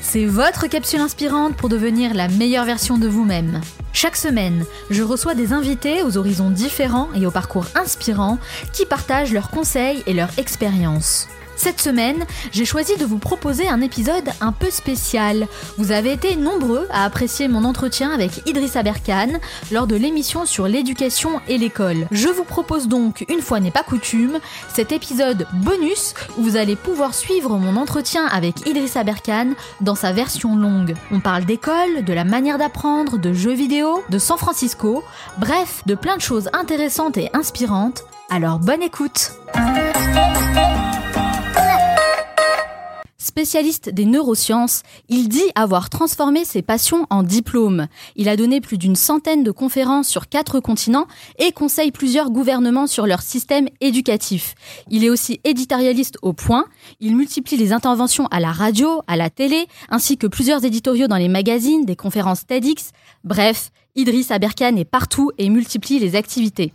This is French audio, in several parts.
C'est votre capsule inspirante pour devenir la meilleure version de vous-même. Chaque semaine, je reçois des invités aux horizons différents et au parcours inspirant qui partagent leurs conseils et leur expérience. Cette semaine, j'ai choisi de vous proposer un épisode un peu spécial. Vous avez été nombreux à apprécier mon entretien avec Idrissa Berkane lors de l'émission sur l'éducation et l'école. Je vous propose donc, une fois n'est pas coutume, cet épisode bonus où vous allez pouvoir suivre mon entretien avec Idrissa Berkane dans sa version longue. On parle d'école, de la manière d'apprendre, de jeux vidéo, de San Francisco, bref, de plein de choses intéressantes et inspirantes. Alors bonne écoute Spécialiste des neurosciences, il dit avoir transformé ses passions en diplômes. Il a donné plus d'une centaine de conférences sur quatre continents et conseille plusieurs gouvernements sur leur système éducatif. Il est aussi éditorialiste au point. Il multiplie les interventions à la radio, à la télé, ainsi que plusieurs éditoriaux dans les magazines, des conférences TEDx. Bref, Idriss Aberkan est partout et multiplie les activités.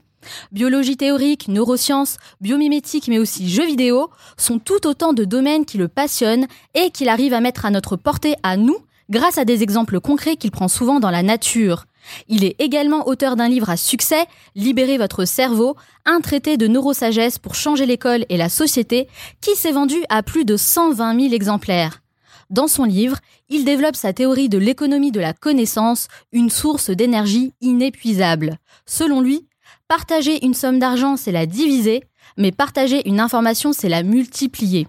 Biologie théorique, neurosciences, biomimétique, mais aussi jeux vidéo sont tout autant de domaines qui le passionnent et qu'il arrive à mettre à notre portée à nous grâce à des exemples concrets qu'il prend souvent dans la nature. Il est également auteur d'un livre à succès, Libérez votre cerveau, un traité de neurosagesse pour changer l'école et la société, qui s'est vendu à plus de 120 000 exemplaires. Dans son livre, il développe sa théorie de l'économie de la connaissance, une source d'énergie inépuisable. Selon lui, Partager une somme d'argent, c'est la diviser, mais partager une information, c'est la multiplier.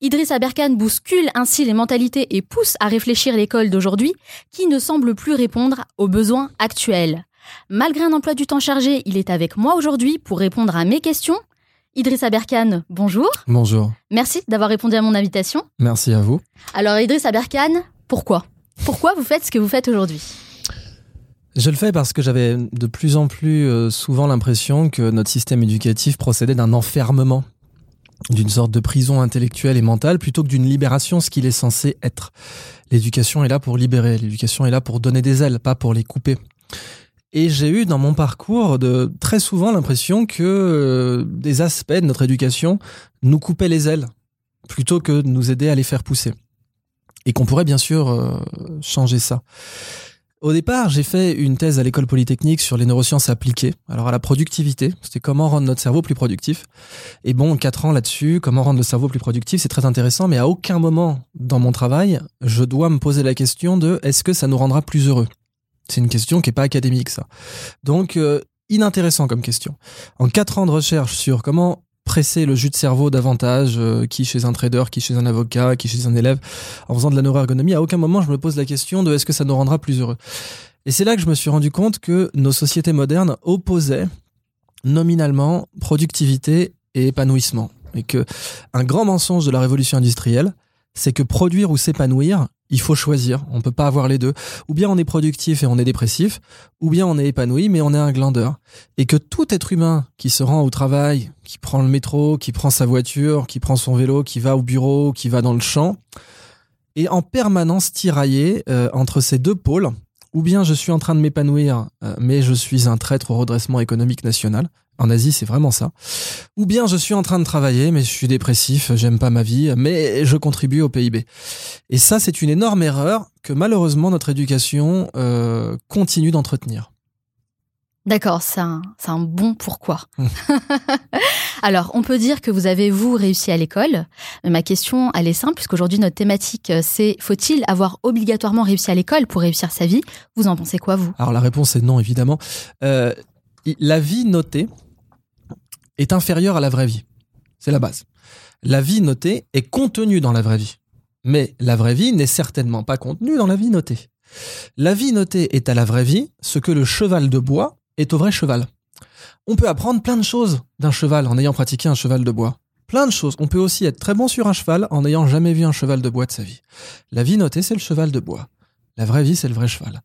Idriss Aberkan bouscule ainsi les mentalités et pousse à réfléchir l'école d'aujourd'hui qui ne semble plus répondre aux besoins actuels. Malgré un emploi du temps chargé, il est avec moi aujourd'hui pour répondre à mes questions. Idriss Aberkan, bonjour. Bonjour. Merci d'avoir répondu à mon invitation. Merci à vous. Alors Idriss Aberkan, pourquoi? Pourquoi vous faites ce que vous faites aujourd'hui? Je le fais parce que j'avais de plus en plus euh, souvent l'impression que notre système éducatif procédait d'un enfermement, d'une sorte de prison intellectuelle et mentale, plutôt que d'une libération, ce qu'il est censé être. L'éducation est là pour libérer, l'éducation est là pour donner des ailes, pas pour les couper. Et j'ai eu dans mon parcours de très souvent l'impression que euh, des aspects de notre éducation nous coupaient les ailes, plutôt que de nous aider à les faire pousser. Et qu'on pourrait bien sûr euh, changer ça. Au départ, j'ai fait une thèse à l'école polytechnique sur les neurosciences appliquées. Alors à la productivité, c'était comment rendre notre cerveau plus productif. Et bon, quatre ans là-dessus, comment rendre le cerveau plus productif, c'est très intéressant, mais à aucun moment dans mon travail, je dois me poser la question de est-ce que ça nous rendra plus heureux? C'est une question qui est pas académique, ça. Donc, euh, inintéressant comme question. En quatre ans de recherche sur comment presser le jus de cerveau davantage, euh, qui chez un trader, qui chez un avocat, qui chez un élève, en faisant de la neuroergonomie, à aucun moment je me pose la question de est-ce que ça nous rendra plus heureux. Et c'est là que je me suis rendu compte que nos sociétés modernes opposaient nominalement productivité et épanouissement. Et que un grand mensonge de la révolution industrielle, c'est que produire ou s'épanouir, il faut choisir. On peut pas avoir les deux. Ou bien on est productif et on est dépressif, ou bien on est épanoui mais on est un glandeur. Et que tout être humain qui se rend au travail, qui prend le métro, qui prend sa voiture, qui prend son vélo, qui va au bureau, qui va dans le champ, est en permanence tiraillé euh, entre ces deux pôles. Ou bien je suis en train de m'épanouir, euh, mais je suis un traître au redressement économique national. En Asie, c'est vraiment ça. Ou bien je suis en train de travailler, mais je suis dépressif, j'aime pas ma vie, mais je contribue au PIB. Et ça, c'est une énorme erreur que malheureusement notre éducation euh, continue d'entretenir. D'accord, c'est un, bon pourquoi. Mmh. Alors, on peut dire que vous avez, vous, réussi à l'école. Ma question, elle est simple, puisqu'aujourd'hui, notre thématique, c'est faut-il avoir obligatoirement réussi à l'école pour réussir sa vie? Vous en pensez quoi, vous? Alors, la réponse est non, évidemment. Euh, la vie notée, est inférieure à la vraie vie. C'est la base. La vie notée est contenue dans la vraie vie. Mais la vraie vie n'est certainement pas contenue dans la vie notée. La vie notée est à la vraie vie ce que le cheval de bois est au vrai cheval. On peut apprendre plein de choses d'un cheval en ayant pratiqué un cheval de bois. Plein de choses. On peut aussi être très bon sur un cheval en n'ayant jamais vu un cheval de bois de sa vie. La vie notée, c'est le cheval de bois. La vraie vie, c'est le vrai cheval.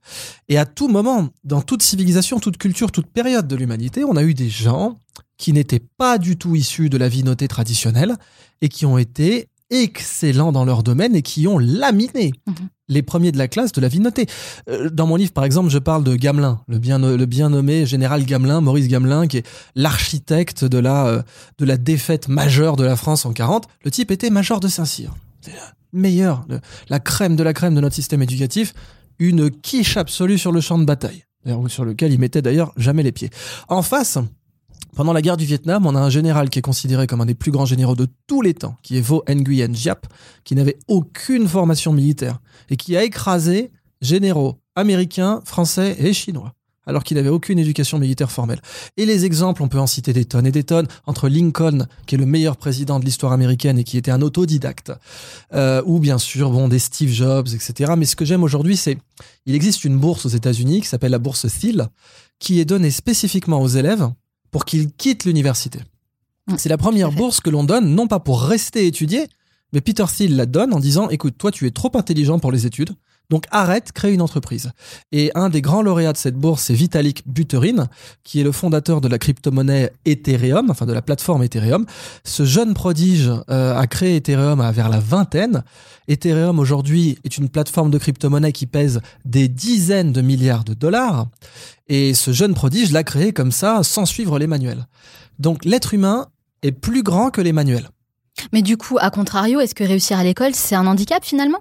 Et à tout moment, dans toute civilisation, toute culture, toute période de l'humanité, on a eu des gens qui n'étaient pas du tout issus de la vie notée traditionnelle et qui ont été excellents dans leur domaine et qui ont laminé mhm. les premiers de la classe de la vie notée. Euh, dans mon livre, par exemple, je parle de Gamelin, le bien, le bien nommé général Gamelin, Maurice Gamelin, qui est l'architecte de la, euh, de la défaite majeure de la France en 40. Le type était major de Saint-Cyr meilleur, la crème de la crème de notre système éducatif, une quiche absolue sur le champ de bataille, sur lequel il mettait d'ailleurs jamais les pieds. En face, pendant la guerre du Vietnam, on a un général qui est considéré comme un des plus grands généraux de tous les temps, qui est Vo Nguyen Giap, qui n'avait aucune formation militaire et qui a écrasé généraux américains, français et chinois alors qu'il n'avait aucune éducation militaire formelle. Et les exemples, on peut en citer des tonnes et des tonnes, entre Lincoln, qui est le meilleur président de l'histoire américaine et qui était un autodidacte, euh, ou bien sûr, bon, des Steve Jobs, etc. Mais ce que j'aime aujourd'hui, c'est, il existe une bourse aux États-Unis qui s'appelle la bourse Thiel, qui est donnée spécifiquement aux élèves pour qu'ils quittent l'université. C'est la première bourse que l'on donne, non pas pour rester étudier, mais Peter Thiel la donne en disant, écoute, toi, tu es trop intelligent pour les études, donc arrête, crée une entreprise. Et un des grands lauréats de cette bourse, c'est Vitalik Buterin, qui est le fondateur de la crypto-monnaie Ethereum, enfin de la plateforme Ethereum. Ce jeune prodige euh, a créé Ethereum à vers la vingtaine. Ethereum aujourd'hui est une plateforme de crypto-monnaie qui pèse des dizaines de milliards de dollars. Et ce jeune prodige l'a créé comme ça, sans suivre les manuels. Donc l'être humain est plus grand que les manuels. Mais du coup, à contrario, est-ce que réussir à l'école, c'est un handicap finalement?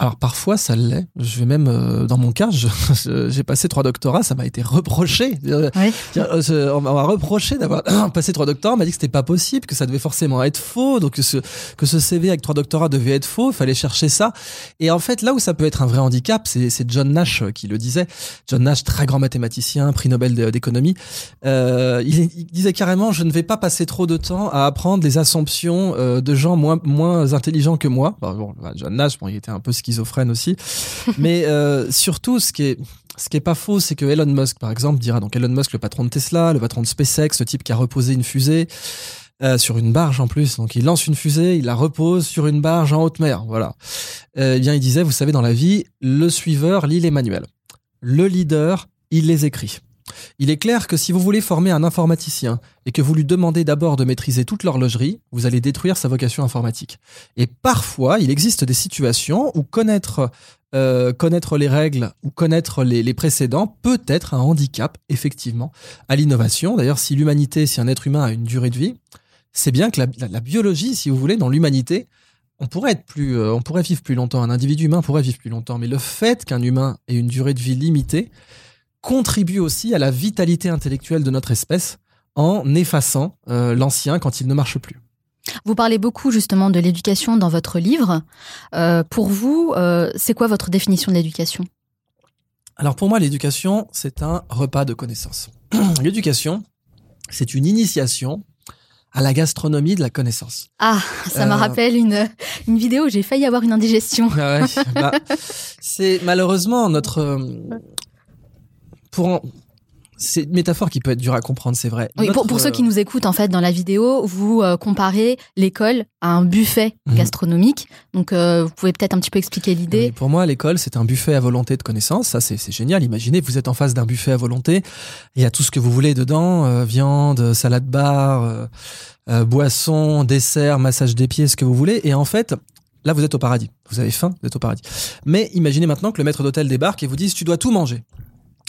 Alors parfois ça l'est. Je vais même euh, dans mon cas, j'ai passé trois doctorats, ça m'a été reproché. Euh, euh, on m'a reproché d'avoir passé trois doctorats, on m'a dit que c'était pas possible, que ça devait forcément être faux, donc que ce, que ce CV avec trois doctorats devait être faux, il fallait chercher ça. Et en fait, là où ça peut être un vrai handicap, c'est John Nash qui le disait. John Nash, très grand mathématicien, prix Nobel d'économie, il, il, disait carrément, je ne vais pas passer trop de temps à apprendre les assumptions de gens moins moins intelligents que moi. Bon, John Nash, bon, il était un peu ce schizophrène aussi. Mais euh, surtout, ce qui est ce qui est pas faux, c'est que Elon Musk, par exemple, dira donc Elon Musk, le patron de Tesla, le patron de SpaceX, le type qui a reposé une fusée euh, sur une barge en plus. Donc il lance une fusée, il la repose sur une barge en haute mer. Voilà. Euh, eh bien, il disait, vous savez, dans la vie, le suiveur lit les manuels. Le leader, il les écrit. Il est clair que si vous voulez former un informaticien et que vous lui demandez d'abord de maîtriser toute l'horlogerie, vous allez détruire sa vocation informatique. Et parfois, il existe des situations où connaître, euh, connaître les règles ou connaître les, précédents peut être un handicap, effectivement, à l'innovation. D'ailleurs, si l'humanité, si un être humain a une durée de vie, c'est bien que la, biologie, si vous voulez, dans l'humanité, on pourrait être plus, euh, on pourrait vivre plus longtemps. Un individu humain pourrait vivre plus longtemps. Mais le fait qu'un humain ait une durée de vie limitée, contribue aussi à la vitalité intellectuelle de notre espèce en effaçant euh, l'ancien quand il ne marche plus. Vous parlez beaucoup justement de l'éducation dans votre livre. Euh, pour vous, euh, c'est quoi votre définition de l'éducation? Alors pour moi, l'éducation, c'est un repas de connaissances. l'éducation, c'est une initiation à la gastronomie de la connaissance. Ah, ça me rappelle une, une vidéo où j'ai failli avoir une indigestion. Ah bah, c'est malheureusement notre pour c'est une métaphore qui peut être dure à comprendre, c'est vrai. Oui, pour, ceux qui nous écoutent, en fait, dans la vidéo, vous euh, comparez l'école à un buffet mhm. gastronomique. Donc, euh, vous pouvez peut-être un petit peu expliquer l'idée. pour moi, l'école, c'est un buffet à volonté de connaissances. Ça, c'est génial. Imaginez, vous êtes en face d'un buffet à volonté. Il y a tout ce que vous voulez dedans euh, viande, salade bar, boisson, dessert, massage des pieds, ce que vous voulez. Et en fait, Là, vous êtes au paradis. Vous avez faim, vous êtes au paradis. Mais imaginez maintenant que le maître d'hôtel débarque et vous dise tu dois tout manger.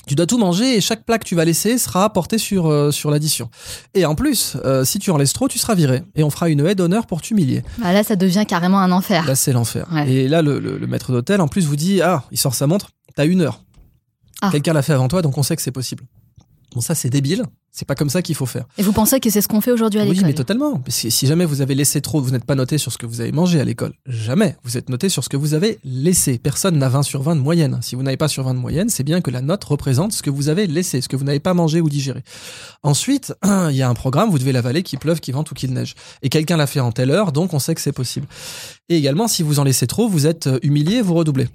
Tu dois tout manger et chaque plat que tu vas laisser sera porté sur, euh, sur l'addition. Et en plus, euh, si tu en laisses trop, tu seras viré. Et on fera une haie d'honneur pour t'humilier. Bah là, ça devient carrément un enfer. Là, c'est l'enfer. Et là, le, maître d'hôtel, en plus, vous dit Ah, il sort sa montre, t'as une heure. Ah. Quelqu'un l'a fait avant toi, donc on sait que c'est possible. Bon, ça, c'est débile. C'est pas comme ça qu'il faut faire. Et vous pensez que c'est ce qu'on fait aujourd'hui à l'école Oui, mais totalement. Si, si, jamais vous avez laissé trop, vous n'êtes pas noté sur ce que vous avez mangé à l'école. Jamais. Vous êtes noté sur ce que vous avez laissé. Personne n'a 20 sur 20 de moyenne. Si vous n'avez pas sur 20 de moyenne, c'est bien que la note représente ce que vous avez laissé, ce que vous n'avez pas mangé ou digéré. Ensuite, il y a un programme, vous devez l'avaler, qu'il pleuve, qu'il vente ou qu'il neige. Et quelqu'un l'a fait en telle heure, donc on sait que c'est possible. Et également, si vous en laissez trop, vous êtes humilié, vous redoublez.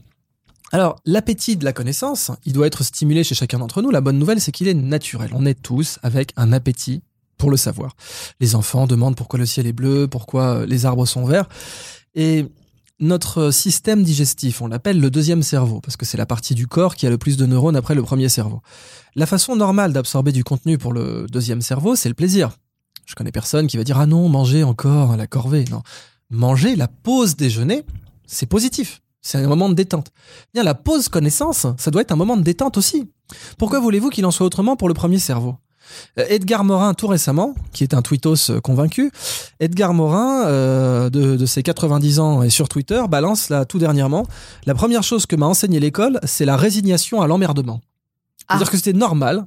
Alors, l'appétit de la connaissance, il doit être stimulé chez chacun d'entre nous. La bonne nouvelle, c'est qu'il est naturel. On est tous avec un appétit pour le savoir. Les enfants demandent pourquoi le ciel est bleu, pourquoi euh, les arbres sont verts. Et notre système digestif, on l'appelle le deuxième cerveau, parce que c'est la partie du corps qui a le plus de neurones après le premier cerveau. La façon normale d'absorber du contenu pour le deuxième cerveau, c'est le plaisir. Je connais personne qui va dire ah non, manger encore la corvée. Non, manger la pause déjeuner, c'est positif. C'est un moment de détente. Bien, la pause connaissance, ça doit être un moment de détente aussi. Pourquoi voulez-vous qu'il en soit autrement pour le premier cerveau? Euh, Edgar Morin, tout récemment, qui est un tweetos euh, convaincu, Edgar Morin, euh, de, de, ses 90 ans et sur Twitter, balance là tout dernièrement, la première chose que m'a enseigné l'école, c'est la résignation à l'emmerdement. C'est-à-dire Ah. que c'était normal.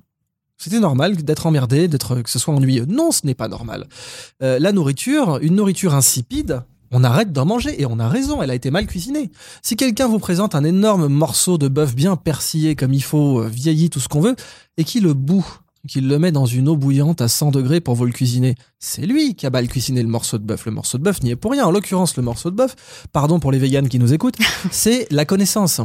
C'était normal d'être emmerdé, d'être que ce soit ennuyeux. Non, ce n'est pas normal. Euh, la nourriture, une nourriture insipide, on arrête d'en manger et on a raison, elle a été mal cuisinée. Si quelqu'un vous présente un énorme morceau de bœuf bien persillé comme il faut, euh, vieilli, tout ce qu'on veut, et qui le bout, qu'il le met dans une eau bouillante à 100 degrés pour vous le cuisiner, c'est lui qui a mal cuisiné le morceau de bœuf. Le morceau de bœuf n'y est pour rien. En l'occurrence, le morceau de bœuf, pardon pour les véganes qui nous écoutent, c'est la connaissance.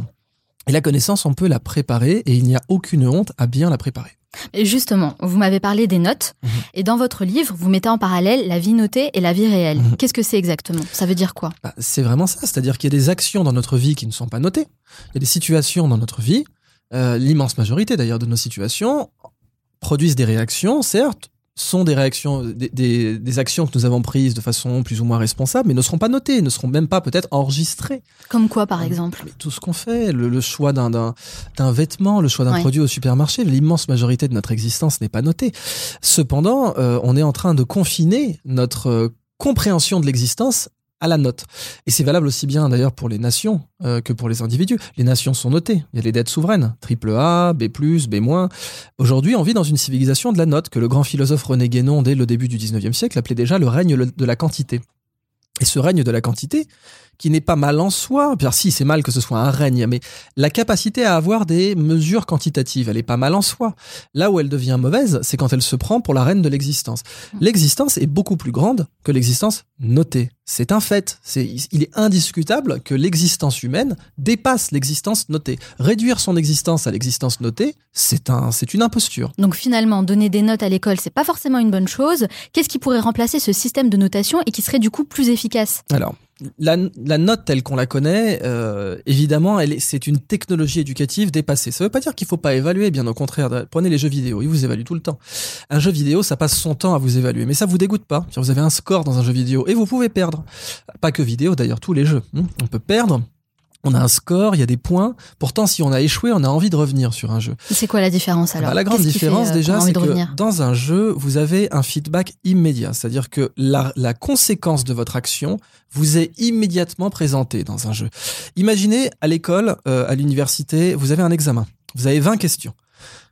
Et la connaissance, on peut la préparer et il n'y a aucune honte à bien la préparer. Et justement, vous m'avez parlé des notes, Mhm. et dans votre livre, vous mettez en parallèle la vie notée et la vie réelle. Mhm. Qu'est-ce que c'est exactement? Ça veut dire quoi? Bah, c'est vraiment ça, c'est-à-dire qu'il y a des actions dans notre vie qui ne sont pas notées. Il y a des situations dans notre vie, euh, l'immense majorité d'ailleurs de nos situations produisent des réactions, certes, sont des réactions, des, des- des actions que nous avons prises de façon plus ou moins responsable, mais ne seront pas notées, ne seront même pas peut-être enregistrées. Comme quoi, par exemple Mais tout ce qu'on fait, le, le choix d'un, d'un, d'un vêtement, le choix d'un Ouais. produit au supermarché, l'immense majorité de notre existence n'est pas notée. Cependant, euh, on est en train de confiner notre euh, compréhension de l'existence à la note. Et c'est valable aussi bien d'ailleurs pour les nations euh, que pour les individus. Les nations sont notées. Il y a les dettes souveraines, triple A, B+, B-. Aujourd'hui, on vit dans une civilisation de la note que le grand philosophe René Guénon, dès le début du 19e siècle, appelait déjà le règne de la quantité. Et ce règne de la quantité, qui n'est pas mal en soi, bien si c'est mal que ce soit un règne, mais la capacité à avoir des mesures quantitatives, elle est pas mal en soi. Là où elle devient mauvaise, c'est quand elle se prend pour la reine de l'existence. L'existence est beaucoup plus grande que l'existence notée. C'est un fait. C'est, il est indiscutable que l'existence humaine dépasse l'existence notée. Réduire son existence à l'existence notée, c'est un, c'est une imposture. Donc finalement, donner des notes à l'école, c'est pas forcément une bonne chose. Qu'est-ce qui pourrait remplacer ce système de notation et qui serait du coup plus efficace? Alors, la, note telle qu'on la connaît, euh, évidemment, c'est une technologie éducative dépassée. Ça veut pas dire qu'il faut pas évaluer, bien au contraire. Prenez les jeux vidéo, ils vous évaluent tout le temps. Un jeu vidéo, ça passe son temps à vous évaluer, mais ça vous dégoûte pas. Vous avez un score dans un jeu vidéo et vous pouvez perdre. Pas que vidéo, d'ailleurs, tous les jeux. hein. On peut perdre. On a un score, il y a des points. Pourtant, si on a échoué, on a envie de revenir sur un jeu. C'est quoi la différence alors Bah, la grande fait, différence euh, déjà, c'est que dans un jeu, vous avez un feedback immédiat. C'est-à-dire que la, la conséquence de votre action vous est immédiatement présentée dans un jeu. Imaginez à l'école, euh, à l'université, vous avez un examen. Vous avez 20 questions.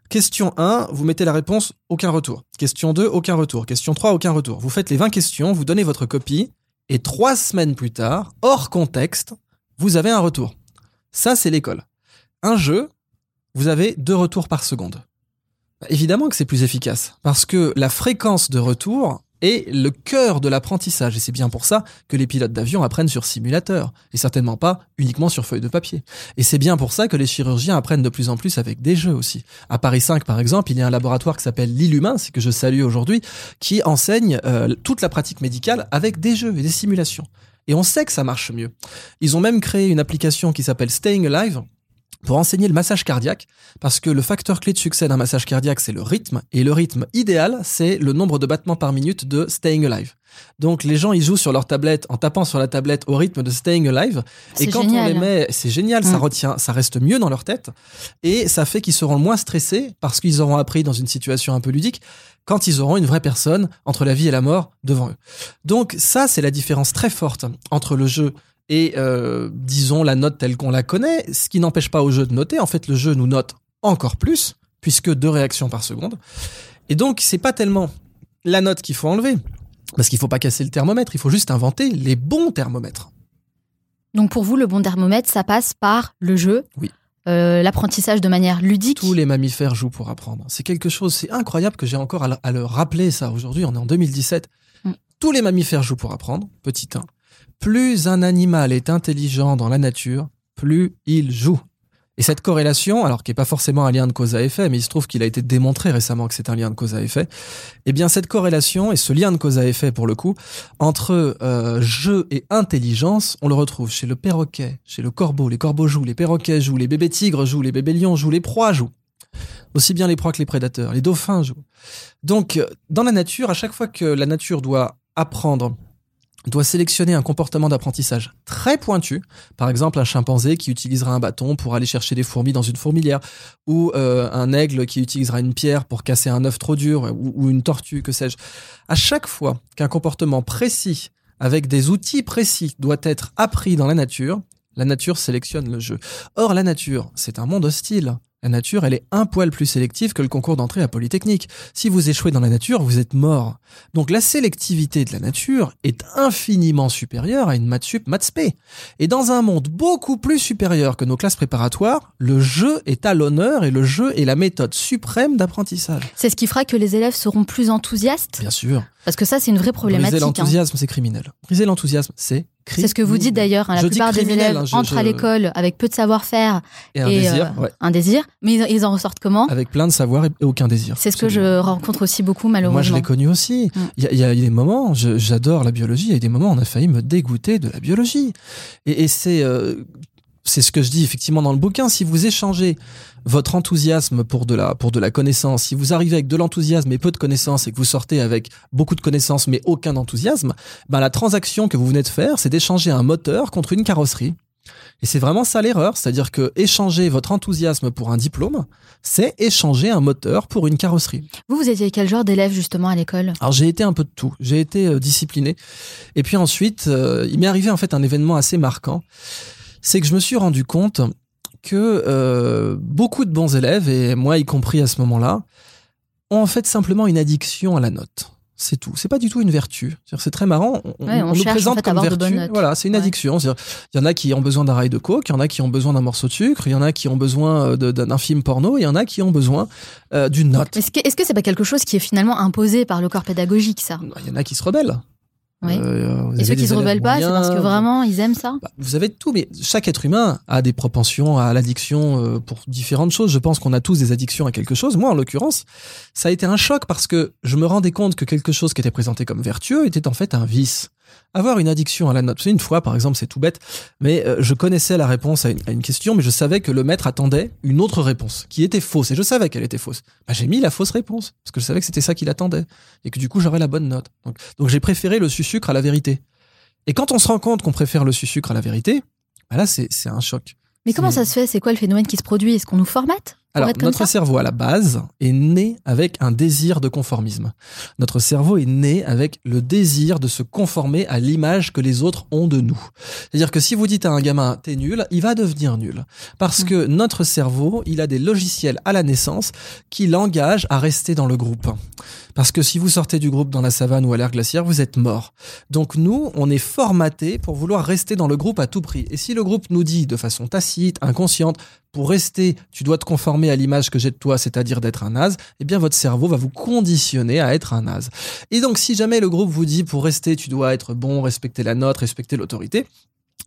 Question 1, vous mettez la réponse, aucun retour. Question 2, aucun retour. Question 3, aucun retour. Vous faites les 20 questions, vous donnez votre copie, et trois semaines plus tard, hors contexte, vous avez un retour. Ça, c'est l'école. Un jeu, vous avez deux retours par seconde. Évidemment que c'est plus efficace, parce que la fréquence de retour est le cœur de l'apprentissage, et c'est bien pour ça que les pilotes d'avion apprennent sur simulateur, et certainement pas uniquement sur feuille de papier. Et c'est bien pour ça que les chirurgiens apprennent de plus en plus avec des jeux aussi. À Paris 5, par exemple, il y a un laboratoire qui s'appelle L'île humain, c'est que je salue aujourd'hui, qui enseigne euh, toute la pratique médicale avec des jeux et des simulations. Et on sait que ça marche mieux. Ils ont même créé une application qui s'appelle Staying Alive, pour enseigner le massage cardiaque, parce que le facteur clé de succès d'un massage cardiaque, c'est le rythme, et le rythme idéal, c'est le nombre de battements par minute de Staying Alive. Donc les gens, ils jouent sur leur tablette en tapant sur la tablette au rythme de Staying Alive, et quand on les met, c'est génial, ça Mm. retient, ça reste mieux dans leur tête, et ça fait qu'ils seront moins stressés, parce qu'ils auront appris dans une situation un peu ludique, quand ils auront une vraie personne entre la vie et la mort devant eux. Donc ça, c'est la différence très forte entre le jeu et euh, disons la note telle qu'on la connaît, ce qui n'empêche pas au jeu de noter. En fait, le jeu nous note encore plus, puisque deux réactions par seconde. Et donc, c'est pas tellement la note qu'il faut enlever, parce qu'il faut pas casser le thermomètre, il faut juste inventer les bons thermomètres. Donc pour vous, le bon thermomètre, ça passe par le jeu, Oui. euh, l'apprentissage de manière ludique. Tous les mammifères jouent pour apprendre. C'est quelque chose, c'est incroyable que j'ai encore à le, à le rappeler ça aujourd'hui, on est en 2017. Mm. Tous les mammifères jouent pour apprendre, petit 1. Plus un animal est intelligent dans la nature, plus il joue. Et cette corrélation, alors qui n'est pas forcément un lien de cause à effet, mais il se trouve qu'il a été démontré récemment que c'est un lien de cause à effet, eh bien cette corrélation et ce lien de cause à effet pour le coup, entre euh, jeu et intelligence, on le retrouve chez le perroquet, chez le corbeau, les corbeaux jouent, les perroquets jouent, les bébés tigres jouent, les bébés lions jouent, les proies jouent. Aussi bien les proies que les prédateurs, les dauphins jouent. Donc, dans la nature, à chaque fois que la nature doit apprendre doit sélectionner un comportement d'apprentissage très pointu, par exemple un chimpanzé qui utilisera un bâton pour aller chercher des fourmis dans une fourmilière, ou euh, un aigle qui utilisera une pierre pour casser un œuf trop dur, ou, ou une tortue, que sais-je. À chaque fois qu'un comportement précis, avec des outils précis, doit être appris dans la nature, la nature sélectionne le jeu. Or, la nature, c'est un monde hostile. La nature, elle est un poil plus sélective que le concours d'entrée à Polytechnique. Si vous échouez dans la nature, vous êtes mort. Donc la sélectivité de la nature est infiniment supérieure à une maths sup, maths. Et dans un monde beaucoup plus supérieur que nos classes préparatoires, le jeu est à l'honneur et le jeu est la méthode suprême d'apprentissage. C'est ce qui fera que les élèves seront plus enthousiastes Bien sûr. Parce que ça, c'est une vraie problématique. Briser hein. l'enthousiasme, c'est criminel. Briser l'enthousiasme, c'est C'est ce que vous dites d'ailleurs. hein, La plupart des élèves hein, je- entrent à l'école avec peu de savoir-faire Et un et désir, euh, ouais. un désir, mais ils, ils en ressortent comment? Avec plein de savoir et aucun désir. C'est ce que je rencontre aussi beaucoup Moi, je malheureusement. l'ai connu aussi. Mm. Il y, a- il y a des moments, j'adore la biologie, il y a des moments où on a failli me dégoûter de la biologie. Et, et c'est euh, c'est ce que je dis effectivement dans le bouquin. Si vous échangez votre enthousiasme pour de la pour de la connaissance, si vous arrivez avec de l'enthousiasme et peu de connaissances et que vous sortez avec beaucoup de connaissances mais aucun enthousiasme, ben la transaction que vous venez de faire, c'est d'échanger un moteur contre une carrosserie. Et c'est vraiment ça l'erreur, c'est-à-dire que échanger votre enthousiasme pour un diplôme, c'est échanger un moteur pour une carrosserie. Vous, vous étiez quel genre d'élève justement à l'école? Alors j'ai été un peu de tout. J'ai été euh, discipliné. Et puis ensuite, euh, il m'est arrivé en fait un événement assez marquant. C'est que je me suis rendu compte que euh, beaucoup de bons élèves, et moi y compris à ce moment-là, ont en fait simplement une addiction à la note. C'est tout. C'est pas du tout une vertu. C'est très marrant. On, Ouais, on nous cherche, en présente fait, comme vertu. Voilà, c'est une addiction. Il y en a qui ont besoin d'un rail de coke, il y en a qui ont besoin d'un morceau de sucre, il y en a qui ont besoin euh, d'un film porno, il y en a qui ont besoin euh, d'une note. Est-ce que est-ce que c'est pas quelque chose qui est finalement imposé par le corps pédagogique ça? Il y en a qui se rebellent. Oui. Euh, Et ceux qui se rebellent pas, c'est parce que vraiment ils aiment ça Bah, vous avez tout, mais chaque être humain a des propensions à l'addiction euh, pour différentes choses. Je pense qu'on a tous des addictions à quelque chose. Moi, en l'occurrence, ça a été un choc parce que je me rendais compte que quelque chose qui était présenté comme vertueux était en fait un vice. Avoir une addiction à la note. Une fois, par exemple, c'est tout bête, mais euh, je connaissais la réponse à une, à une question, mais je savais que le maître attendait une autre réponse qui était fausse, et je savais qu'elle était fausse. Bah, j'ai mis la fausse réponse parce que je savais que c'était ça qu'il attendait et que du coup j'aurais la bonne note. Donc, donc j'ai préféré le sucre à la vérité. Et quand on se rend compte qu'on préfère le sucre à la vérité, bah là, c'est un choc. Mais comment ça se fait? C'est quoi le phénomène qui se produit? Est-ce qu'on nous formate? Alors, notre cerveau, à la base, est né avec un désir de conformisme. Notre cerveau est né avec le désir de se conformer à l'image que les autres ont de nous. C'est-à-dire que si vous dites à un gamin, t'es nul, il va devenir nul. Parce que notre cerveau, il a des logiciels à la naissance qui l'engagent à rester dans le groupe. Parce que si vous sortez du groupe dans la savane ou à l'air glaciaire, vous êtes mort. Donc nous, on est formaté pour vouloir rester dans le groupe à tout prix. Et si le groupe nous dit de façon tacite, inconsciente, pour rester, tu dois te conformer à l'image que j'ai de toi, c'est-à-dire d'être un naze, eh bien votre cerveau va vous conditionner à être un naze. Et donc si jamais le groupe vous dit pour rester, tu dois être bon, respecter la note, respecter l'autorité,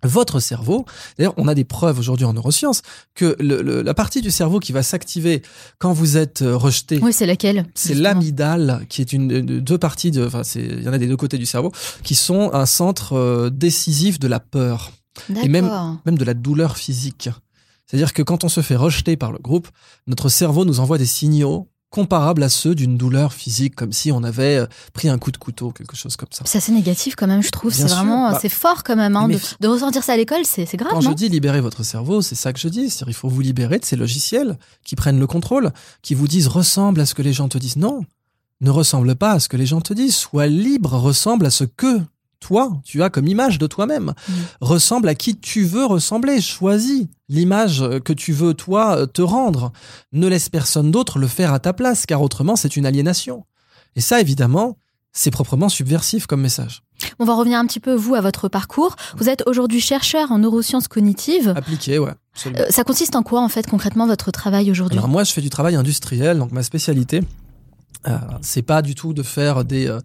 votre cerveau, d'ailleurs on a des preuves aujourd'hui en neurosciences que le- le- la partie du cerveau qui va s'activer quand vous êtes euh, rejeté, Oui, c'est laquelle c'est l'amygdale qui est une de- deux parties de enfin il y en a des deux côtés du cerveau qui sont un centre euh, décisif de la peur et même de la douleur physique. C'est-à-dire que quand on se fait rejeter par le groupe, notre cerveau nous envoie des signaux comparables à ceux d'une douleur physique, comme si on avait euh, pris un coup de couteau, quelque chose comme ça. C'est assez négatif quand même, je trouve. C'est vraiment, Bah, c'est fort quand même hein, de, ressentir ça à l'école. C'est grave, Quand je non? dis libérer votre cerveau, c'est ça que je dis. C'est-à-dire il faut vous libérer de ces logiciels qui prennent le contrôle, qui vous disent ressemble à ce que les gens te disent. Non, ne ressemble pas à ce que les gens te disent. Sois libre, ressemble à ce que toi, tu as comme image de toi-même. Mm. Ressemble à qui tu veux ressembler. Choisis l'image que tu veux, toi, te rendre. Ne laisse personne d'autre le faire à ta place, car autrement, c'est une aliénation. Et ça, évidemment, c'est proprement subversif comme message. On va revenir un petit peu, vous, à votre parcours. Vous êtes aujourd'hui chercheur en neurosciences cognitives. Appliqué, ouais. Euh, ça consiste en quoi, en fait, concrètement, votre travail aujourd'hui? Alors moi, je fais du travail industriel, donc ma spécialité, c'est pas du tout de faire des euh,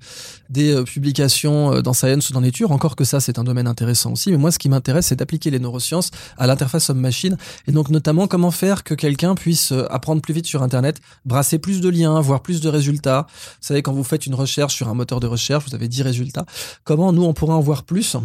des euh, publications euh, dans Science ou dans Nature, encore que ça c'est un domaine intéressant aussi. Mais moi, ce qui m'intéresse, c'est d'appliquer les neurosciences à l'interface homme-machine, et donc notamment comment faire que quelqu'un puisse euh, apprendre plus vite sur Internet, brasser plus de liens, voir plus de résultats. Vous savez, quand vous faites une recherche sur un moteur de recherche, vous avez 10 résultats. Comment nous, on pourrait en voir plus,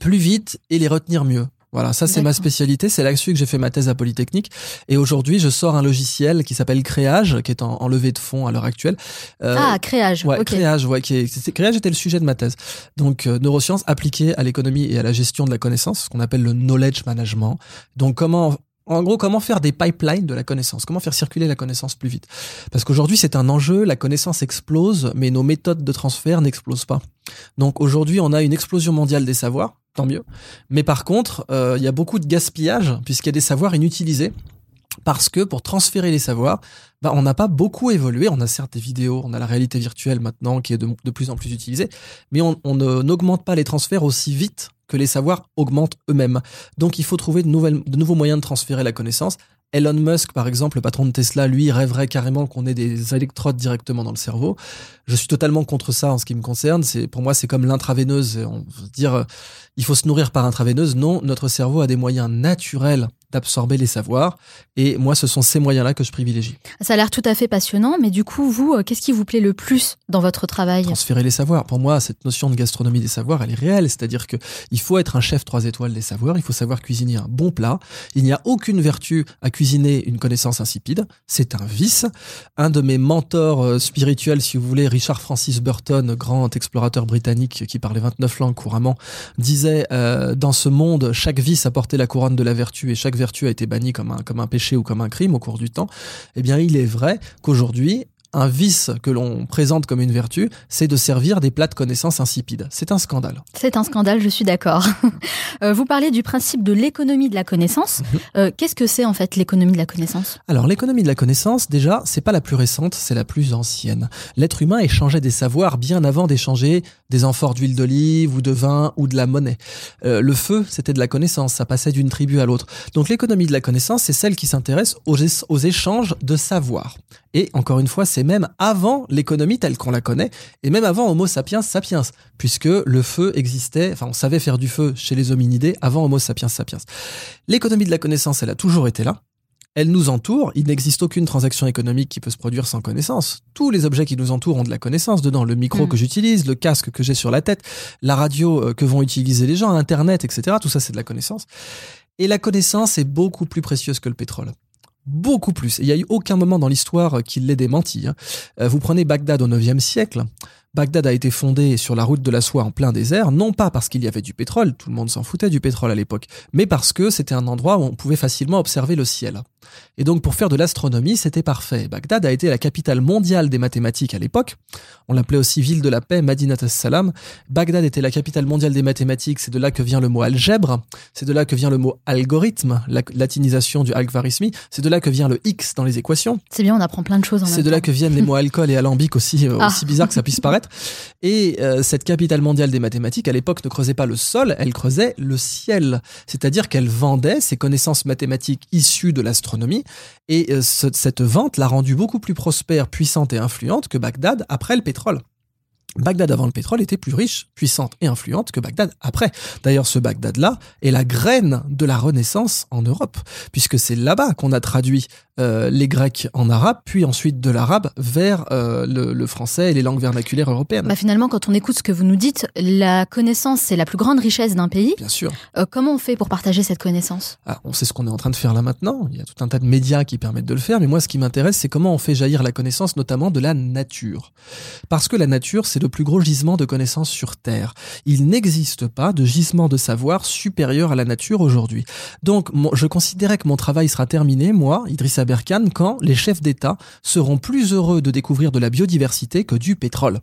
plus vite et les retenir mieux? Voilà, ça c'est ma spécialité, c'est là-dessus que j'ai fait ma thèse à Polytechnique. Et aujourd'hui, je sors un logiciel qui s'appelle Créage, qui est en, levée de fonds à l'heure actuelle. Euh, ah, Créage. Ouais, Créage, ouais, qui est, Créage était le sujet de ma thèse. Donc, euh, neurosciences appliquées à l'économie et à la gestion de la connaissance, ce qu'on appelle le knowledge management. Donc, comment en gros, comment faire des pipelines de la connaissance? Comment faire circuler la connaissance plus vite? Parce qu'aujourd'hui, c'est un enjeu, la connaissance explose, mais nos méthodes de transfert n'explosent pas. Donc aujourd'hui, on a une explosion mondiale des savoirs, tant mieux. Mais par contre, euh, il y a beaucoup de gaspillage, puisqu'il y a des savoirs inutilisés. Parce que pour transférer les savoirs, bah, on n'a pas beaucoup évolué. On a certes des vidéos, on a la réalité virtuelle maintenant qui est de, plus en plus utilisée, mais on, n'augmente pas les transferts aussi vite que les savoirs augmentent eux-mêmes. Donc il faut trouver de, nouveaux moyens de transférer la connaissance. Elon Musk, par exemple, le patron de Tesla, lui, rêverait carrément qu'on ait des électrodes directement dans le cerveau. Je suis totalement contre ça en ce qui me concerne. C'est pour moi, c'est comme l'intraveineuse. On veut dire, il faut se nourrir par intraveineuse. Non, notre cerveau a des moyens naturels d'absorber les savoirs. Et moi, ce sont ces moyens-là que je privilégie. Ça a l'air tout à fait passionnant, mais du coup, vous, euh, qu'est-ce qui vous plaît le plus dans votre travail? Transférer les savoirs. Pour moi, cette notion de gastronomie des savoirs, elle est réelle. C'est-à-dire que il faut être un chef trois étoiles des savoirs. Il faut savoir cuisiner un bon plat. Il n'y a aucune vertu à cuisiner une connaissance insipide. C'est un vice. Un de mes mentors euh, spirituels, si vous voulez, Richard Francis Burton, grand explorateur britannique qui parlait 29 langues couramment, disait euh, dans ce monde, chaque vice apportait la couronne de la vertu et chaque vertu a été bannie comme un, comme un péché ou comme un crime au cours du temps, eh bien il est vrai qu'aujourd'hui, un vice que l'on présente comme une vertu, c'est de servir des plats de connaissances insipides. C'est un scandale. C'est un scandale, je suis d'accord. Euh, vous parlez du principe de l'économie de la connaissance. Mhm. Euh, qu'est-ce que c'est en fait l'économie de la connaissance? Alors l'économie de la connaissance, déjà, c'est pas la plus récente, c'est la plus ancienne. L'être humain échangeait des savoirs bien avant d'échanger des amphores d'huile d'olive ou de vin ou de la monnaie. Euh, le feu, c'était de la connaissance, ça passait d'une tribu à l'autre. Donc l'économie de la connaissance, c'est celle qui s'intéresse aux, aux échanges de savoirs. Et encore une fois, c'est même avant l'économie telle qu'on la connaît, et même avant Homo sapiens sapiens, puisque le feu existait, enfin on savait faire du feu chez les hominidés avant Homo sapiens sapiens. L'économie de la connaissance, elle a toujours été là. Elle nous entoure, il n'existe aucune transaction économique qui peut se produire sans connaissance. Tous les objets qui nous entourent ont de la connaissance dedans. Le micro hmm. que j'utilise, le casque que j'ai sur la tête, la radio euh, que vont utiliser les gens, Internet, etc. Tout ça, c'est de la connaissance. Et la connaissance est beaucoup plus précieuse que le pétrole beaucoup plus. Il n'y a eu aucun moment dans l'histoire qui l'ait démenti. Hein. Euh, vous prenez Bagdad au IXe siècle. Bagdad a été fondé sur la route de la soie en plein désert, non pas parce qu'il y avait du pétrole, tout le monde s'en foutait du pétrole à l'époque, mais parce que c'était un endroit où on pouvait facilement observer le ciel. Et donc pour faire de l'astronomie, c'était parfait. Bagdad a été la capitale mondiale des mathématiques à l'époque. On l'appelait aussi ville de la paix, Madinat as-Salam. Bagdad était la capitale mondiale des mathématiques, c'est de là que vient le mot algèbre, c'est de là que vient le mot algorithme, la latinisation du algorithmi, c'est de là que vient le X dans les équations. C'est bien, on apprend plein de choses en C'est de là que viennent les mots alcool et alambic aussi, euh, ah. aussi bizarre que ça puisse paraître. Et euh, cette capitale mondiale des mathématiques, à l'époque, ne creusait pas le sol, elle creusait le ciel. C'est-à-dire qu'elle vendait ses connaissances mathématiques issues de l'astronomie et euh, cette vente l'a rendue beaucoup plus prospère, puissante et influente que Bagdad après le pétrole. Bagdad avant le pétrole était plus riche, puissante et influente que Bagdad après. D'ailleurs, ce Bagdad-là est la graine de la Renaissance en Europe, puisque c'est là-bas qu'on a traduit euh, les Grecs en arabe, puis ensuite de l'arabe vers euh, le, français et les langues vernaculaires européennes. Bah finalement, quand on écoute ce que vous nous dites, la connaissance, c'est la plus grande richesse d'un pays. Bien sûr. Euh, comment on fait pour partager cette connaissance? Ah, On sait ce qu'on est en train de faire là maintenant. Il y a tout un tas de médias qui permettent de le faire, mais moi, ce qui m'intéresse, c'est comment on fait jaillir la connaissance, notamment de la nature. Parce que la nature, c'est le plus gros gisement de connaissances sur Terre. Il n'existe pas de gisement de savoir supérieur à la nature aujourd'hui. Donc, je considérais que mon travail sera terminé, moi, Idrissa Berkane, quand les chefs d'État seront plus heureux de découvrir de la biodiversité que du pétrole.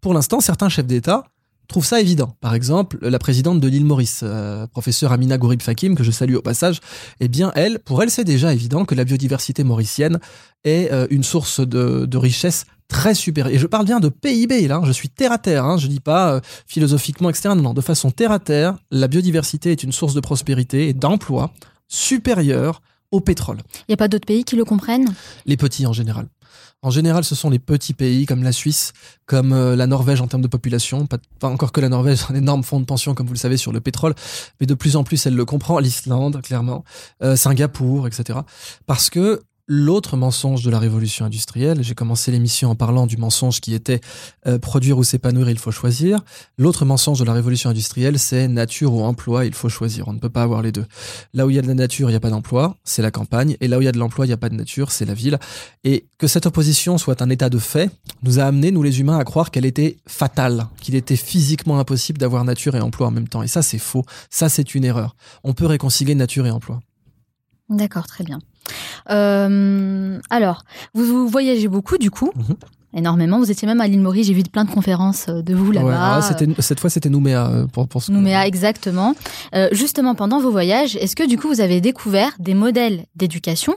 Pour l'instant, certains chefs d'État trouvent ça évident. Par exemple, la présidente de l'île Maurice, euh, professeure Amina Gourib Fakim, que je salue au passage, eh bien, elle, pour elle, c'est déjà évident que la biodiversité mauricienne est euh, une source de, richesse très supérieure. Et je parle bien de PIB, là, je suis terre à terre, hein, je dis pas euh, philosophiquement. Non, non, de façon terre à terre, la biodiversité est une source de prospérité et d'emploi supérieure au pétrole. Il n'y a pas d'autres pays qui le comprennent? Les petits en général. En général, ce sont les petits pays comme la Suisse, comme euh, la Norvège en termes de population. Pas, encore que la Norvège a un énorme fonds de pension, comme vous le savez, sur le pétrole, mais de plus en plus, elle le comprend. L'Islande, clairement, euh, Singapour, etc. Parce que l'autre mensonge de la révolution industrielle. J'ai commencé l'émission en parlant du mensonge qui était euh, produire ou s'épanouir, il faut choisir. L'autre mensonge de la révolution industrielle, c'est nature ou emploi, il faut choisir. On ne peut pas avoir les deux. Là où il y a de la nature, il n'y a pas d'emploi, c'est la campagne. Et là où il y a de l'emploi, il n'y a pas de nature, c'est la ville. Et que cette opposition soit un état de fait nous a amené, nous les humains, à croire qu'elle était fatale, qu'il était physiquement impossible d'avoir nature et emploi en même temps. Et ça, c'est faux. Ça, c'est une erreur. On peut réconcilier nature et emploi. D'accord, très bien. Euh, alors, vous, voyagez beaucoup du coup mhm. Énormément. Vous étiez même à l'île Maurice. J'ai vu plein de conférences euh, de vous là-bas. cette fois, c'était Nouméa euh, pour, pour ce Nouméa, exactement. justement, pendant vos voyages, est-ce que du coup, vous avez découvert des modèles d'éducation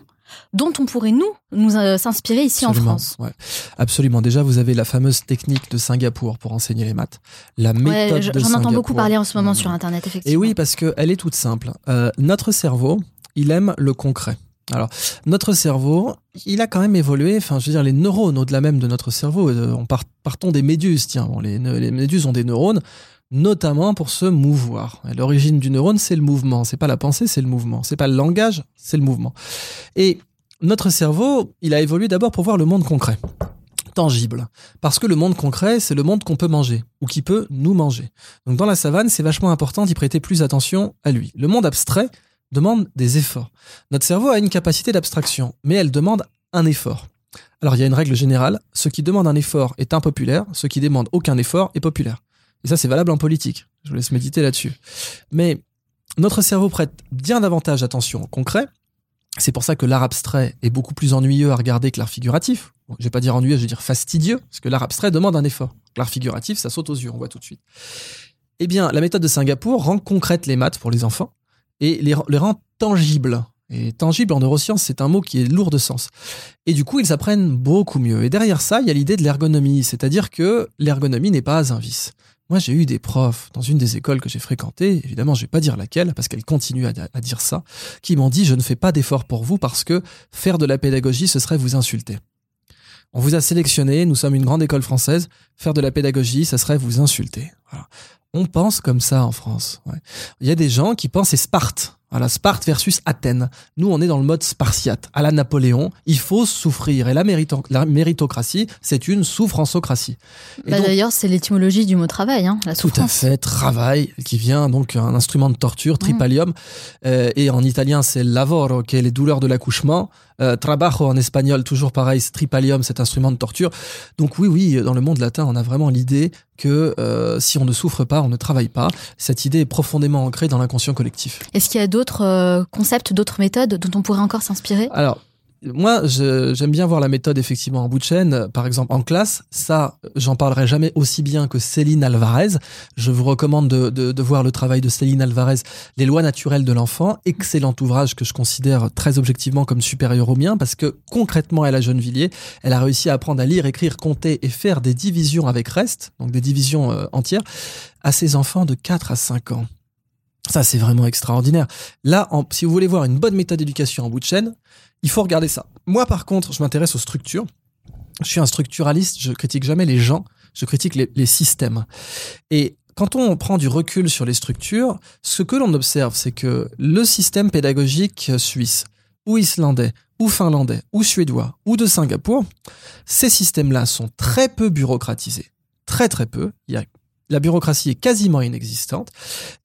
dont on pourrait nous nous s'inspirer ici en France? Ouais. Absolument. Déjà, vous avez la fameuse technique de Singapour pour enseigner les maths. La méthode de J'en entends beaucoup parler en ce moment sur Internet, effectivement. Et oui, parce qu'elle est toute simple. notre cerveau, il aime le concret. Alors, notre cerveau, il a quand même évolué. Enfin, je veux dire, les neurones au-delà même de notre cerveau. Euh, on part, partons des méduses. Tiens, bon, les, méduses ont des neurones, notamment pour se mouvoir. L'origine du neurone, c'est le mouvement. C'est pas la pensée, c'est le mouvement. C'est pas le langage, c'est le mouvement. Et notre cerveau, il a évolué d'abord pour voir le monde concret tangible. Parce que le monde concret, c'est le monde qu'on peut manger, ou qui peut nous manger. Donc dans la savane, c'est vachement important d'y prêter plus attention à lui. Le monde abstrait, demande des efforts. Notre cerveau a une capacité d'abstraction, mais elle demande un effort. Alors il y a une règle générale, ce qui demande un effort est impopulaire, ce qui demande aucun effort est populaire. Et ça c'est valable en politique. Je vous laisse méditer là-dessus. Mais notre cerveau prête bien davantage attention au concret. C'est pour ça que l'art abstrait est beaucoup plus ennuyeux à regarder que l'art figuratif. je vais pas dire ennuyeux, je vais dire fastidieux, parce que l'art abstrait demande un effort. L'art figuratif, ça saute aux yeux, on voit tout de suite. Eh bien, la méthode de Singapour rend concrète les maths pour les enfants et les, rend tangibles. Et tangible en neurosciences, c'est un mot qui est lourd de sens. Et du coup, ils apprennent beaucoup mieux. Et derrière ça, il y a l'idée de l'ergonomie, c'est-à-dire que l'ergonomie n'est pas un vice. Moi, j'ai eu des profs dans une des écoles que j'ai fréquentées, évidemment, je vais pas dire laquelle, parce qu'elle continue à, dire ça, qui m'ont dit, je ne fais pas d'effort pour vous parce que faire de la pédagogie, ce serait vous insulter. On vous a sélectionné, nous sommes une grande école française, faire de la pédagogie, ça serait vous insulter. On pense comme ça en France. Il y a des gens qui pensent c'est Sparte. Voilà, Sparte versus Athènes. Nous, on est dans le mode spartiate. À la Napoléon, il faut souffrir. Et la, méritocratie, c'est une souffrancocratie. Bah D'ailleurs, c'est l'étymologie du mot travail, hein, la souffrance. Tout à fait, travail, qui vient donc un instrument de torture, tripalium. Mmh. Euh, et en italien, c'est lavoro, qui est les douleurs de l'accouchement. Euh, trabajo en espagnol, toujours pareil, tripalium, cet instrument de torture. Donc oui, oui, dans le monde latin, on a vraiment l'idée que euh, si on ne souffre pas, on ne travaille pas. Cette idée est profondément ancrée dans l'inconscient collectif. Est-ce qu'il y a d'autres euh, concepts, d'autres méthodes dont on pourrait encore s'inspirer? Alors, moi, j'aime bien voir la méthode effectivement en bout de chaîne. Par exemple, en classe, ça, j'en parlerai jamais aussi bien que Céline Alvarez. Je vous recommande de, de, de, voir le travail de Céline Alvarez, Les lois naturelles de l'enfant. Excellent ouvrage que je considère très objectivement comme supérieur au mien parce que concrètement, elle a Gennevilliers, elle a réussi à apprendre à lire, écrire, compter et faire des divisions avec reste, donc des divisions euh, entières, à ses enfants de 4 à 5 ans. Ça, c'est vraiment extraordinaire. Là, si vous voulez voir une bonne méthode d'éducation en bout de chaîne, il faut regarder ça. Moi, par contre, je m'intéresse aux structures. Je suis un structuraliste, je critique jamais les gens, je critique les, systèmes. Et quand on prend du recul sur les structures, ce que l'on observe, c'est que le système pédagogique suisse, ou islandais, ou finlandais, ou suédois, ou de Singapour, ces systèmes-là sont très peu bureaucratisés. Très très peu. La bureaucratie est quasiment inexistante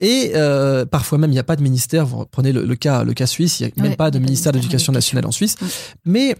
et euh, parfois même il n'y a pas de ministère. Vous prenez le, cas, le cas suisse, il n'y a même pas de ministère de l'éducation nationale en Suisse. Mais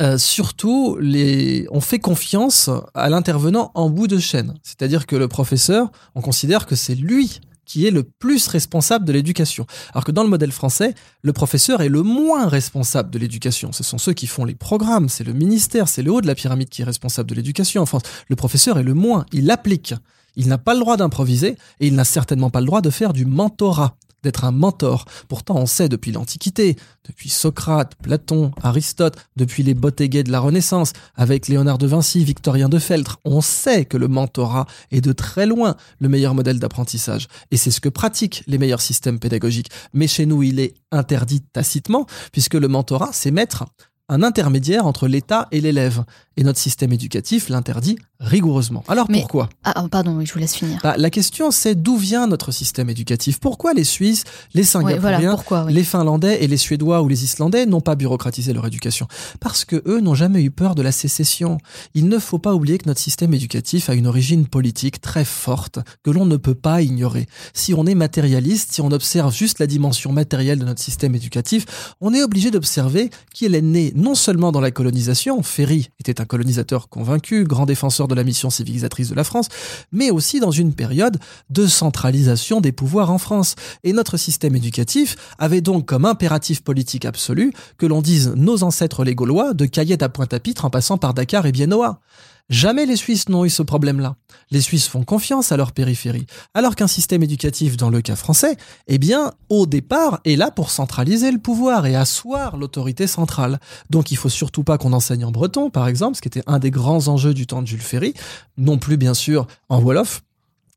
euh, surtout, les... on fait confiance à l'intervenant en bout de chaîne. C'est-à-dire que le professeur, on considère que c'est lui qui est le plus responsable de l'éducation. Alors que dans le modèle français, le professeur est le moins responsable de l'éducation. Ce sont ceux qui font les programmes, c'est le ministère, c'est le haut de la pyramide qui est responsable de l'éducation en France. Le professeur est le moins, il applique. Il n'a pas le droit d'improviser et il n'a certainement pas le droit de faire du mentorat, d'être un mentor. Pourtant, on sait depuis l'Antiquité, depuis Socrate, Platon, Aristote, depuis les Bottéguets de la Renaissance, avec Léonard de Vinci, Victorien de Feltre, on sait que le mentorat est de très loin le meilleur modèle d'apprentissage. Et c'est ce que pratiquent les meilleurs systèmes pédagogiques. Mais chez nous, il est interdit tacitement, puisque le mentorat, c'est mettre un intermédiaire entre l'État et l'élève. Et notre système éducatif l'interdit rigoureusement. Alors Mais- pourquoi? Ah, oh, pardon, je vous laisse finir. Bah, La question c'est d'où vient notre système éducatif? Pourquoi les Suisses, les Ouais, Singapouriens, voilà, pourquoi oui. les Finlandais et les Suédois ou les Islandais n'ont pas bureaucratisé leur éducation? Parce que eux n'ont jamais eu peur de la sécession. Il ne faut pas oublier que notre système éducatif a une origine politique très forte que l'on ne peut pas ignorer. Si on est matérialiste, si on observe juste la dimension matérielle de notre système éducatif, on est obligé d'observer qu'il est né non seulement dans la colonisation, Ferry était un colonisateur convaincu, grand défenseur de la mission civilisatrice de la France, mais aussi dans une période de centralisation des pouvoirs en France. Et notre système éducatif avait donc comme impératif politique absolu que l'on dise nos ancêtres les Gaulois de Cayette à Pointe-à-Pitre en passant par Dakar et Biennois. Jamais les Suisses n'ont eu ce problème-là. Les Suisses font confiance à leur périphérie, alors qu'un système éducatif, dans le cas français, eh bien, au départ, est là pour centraliser le pouvoir et asseoir l'autorité centrale. Donc il faut surtout pas qu'on enseigne en breton, par exemple, ce qui était un des grands enjeux du temps de Jules Ferry, non plus bien sûr en Wolof.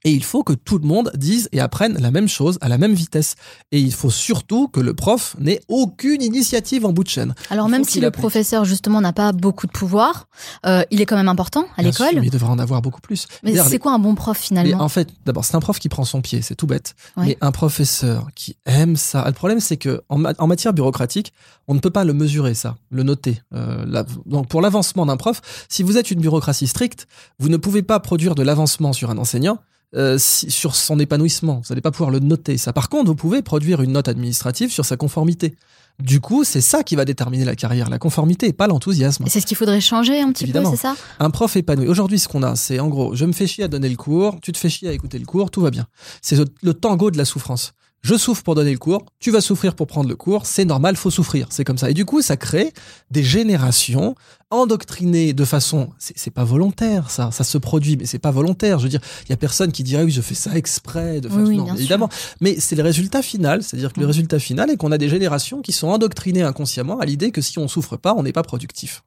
Et il faut que tout le monde dise et apprenne la même chose à la même vitesse. Et il faut surtout que le prof n'ait aucune initiative en bout de chaîne. Alors même si le professeur justement n'a pas beaucoup de pouvoir, euh, il est quand même important à l'école. il devrait en avoir beaucoup plus. Mais c'est quoi un bon prof Mais finalement en fait, d'abord, c'est un prof qui prend son pied, c'est tout bête. Ouais. Mais un professeur qui aime ça. Le problème, c'est que en, ma- en matière bureaucratique, on ne peut pas le mesurer, ça, le noter. Euh, la- donc, pour l'avancement d'un prof, si vous êtes une bureaucratie stricte, vous ne pouvez pas produire de l'avancement sur un enseignant. Euh, si- sur son épanouissement, vous n'allez pas pouvoir le noter. Ça, par contre, vous pouvez produire une note administrative sur sa conformité. Du coup, c'est ça qui va déterminer la carrière, la conformité, et pas l'enthousiasme. Et c'est ce qu'il faudrait changer un petit Évidemment. peu, c'est ça? Un prof épanoui. Aujourd'hui, ce qu'on a, c'est en gros, je me fais chier à donner le cours, tu te fais chier à écouter le cours, tout va bien. C'est le tango de la souffrance. Je souffre pour donner le cours, tu vas souffrir pour prendre le cours, c'est normal, faut souffrir, c'est comme ça. Et du coup, ça crée des générations endoctrinées de façon, c'est pas volontaire, ça, ça se produit, mais c'est pas volontaire. Je veux dire, il y a personne qui dirait oui, je fais ça exprès, de façon, oui, non, sûr. évidemment. Mais c'est le résultat final, c'est-à-dire que le Mm. résultat final est qu'on a des générations qui sont endoctrinées inconsciemment à l'idée que si on souffre pas, on n'est pas productif.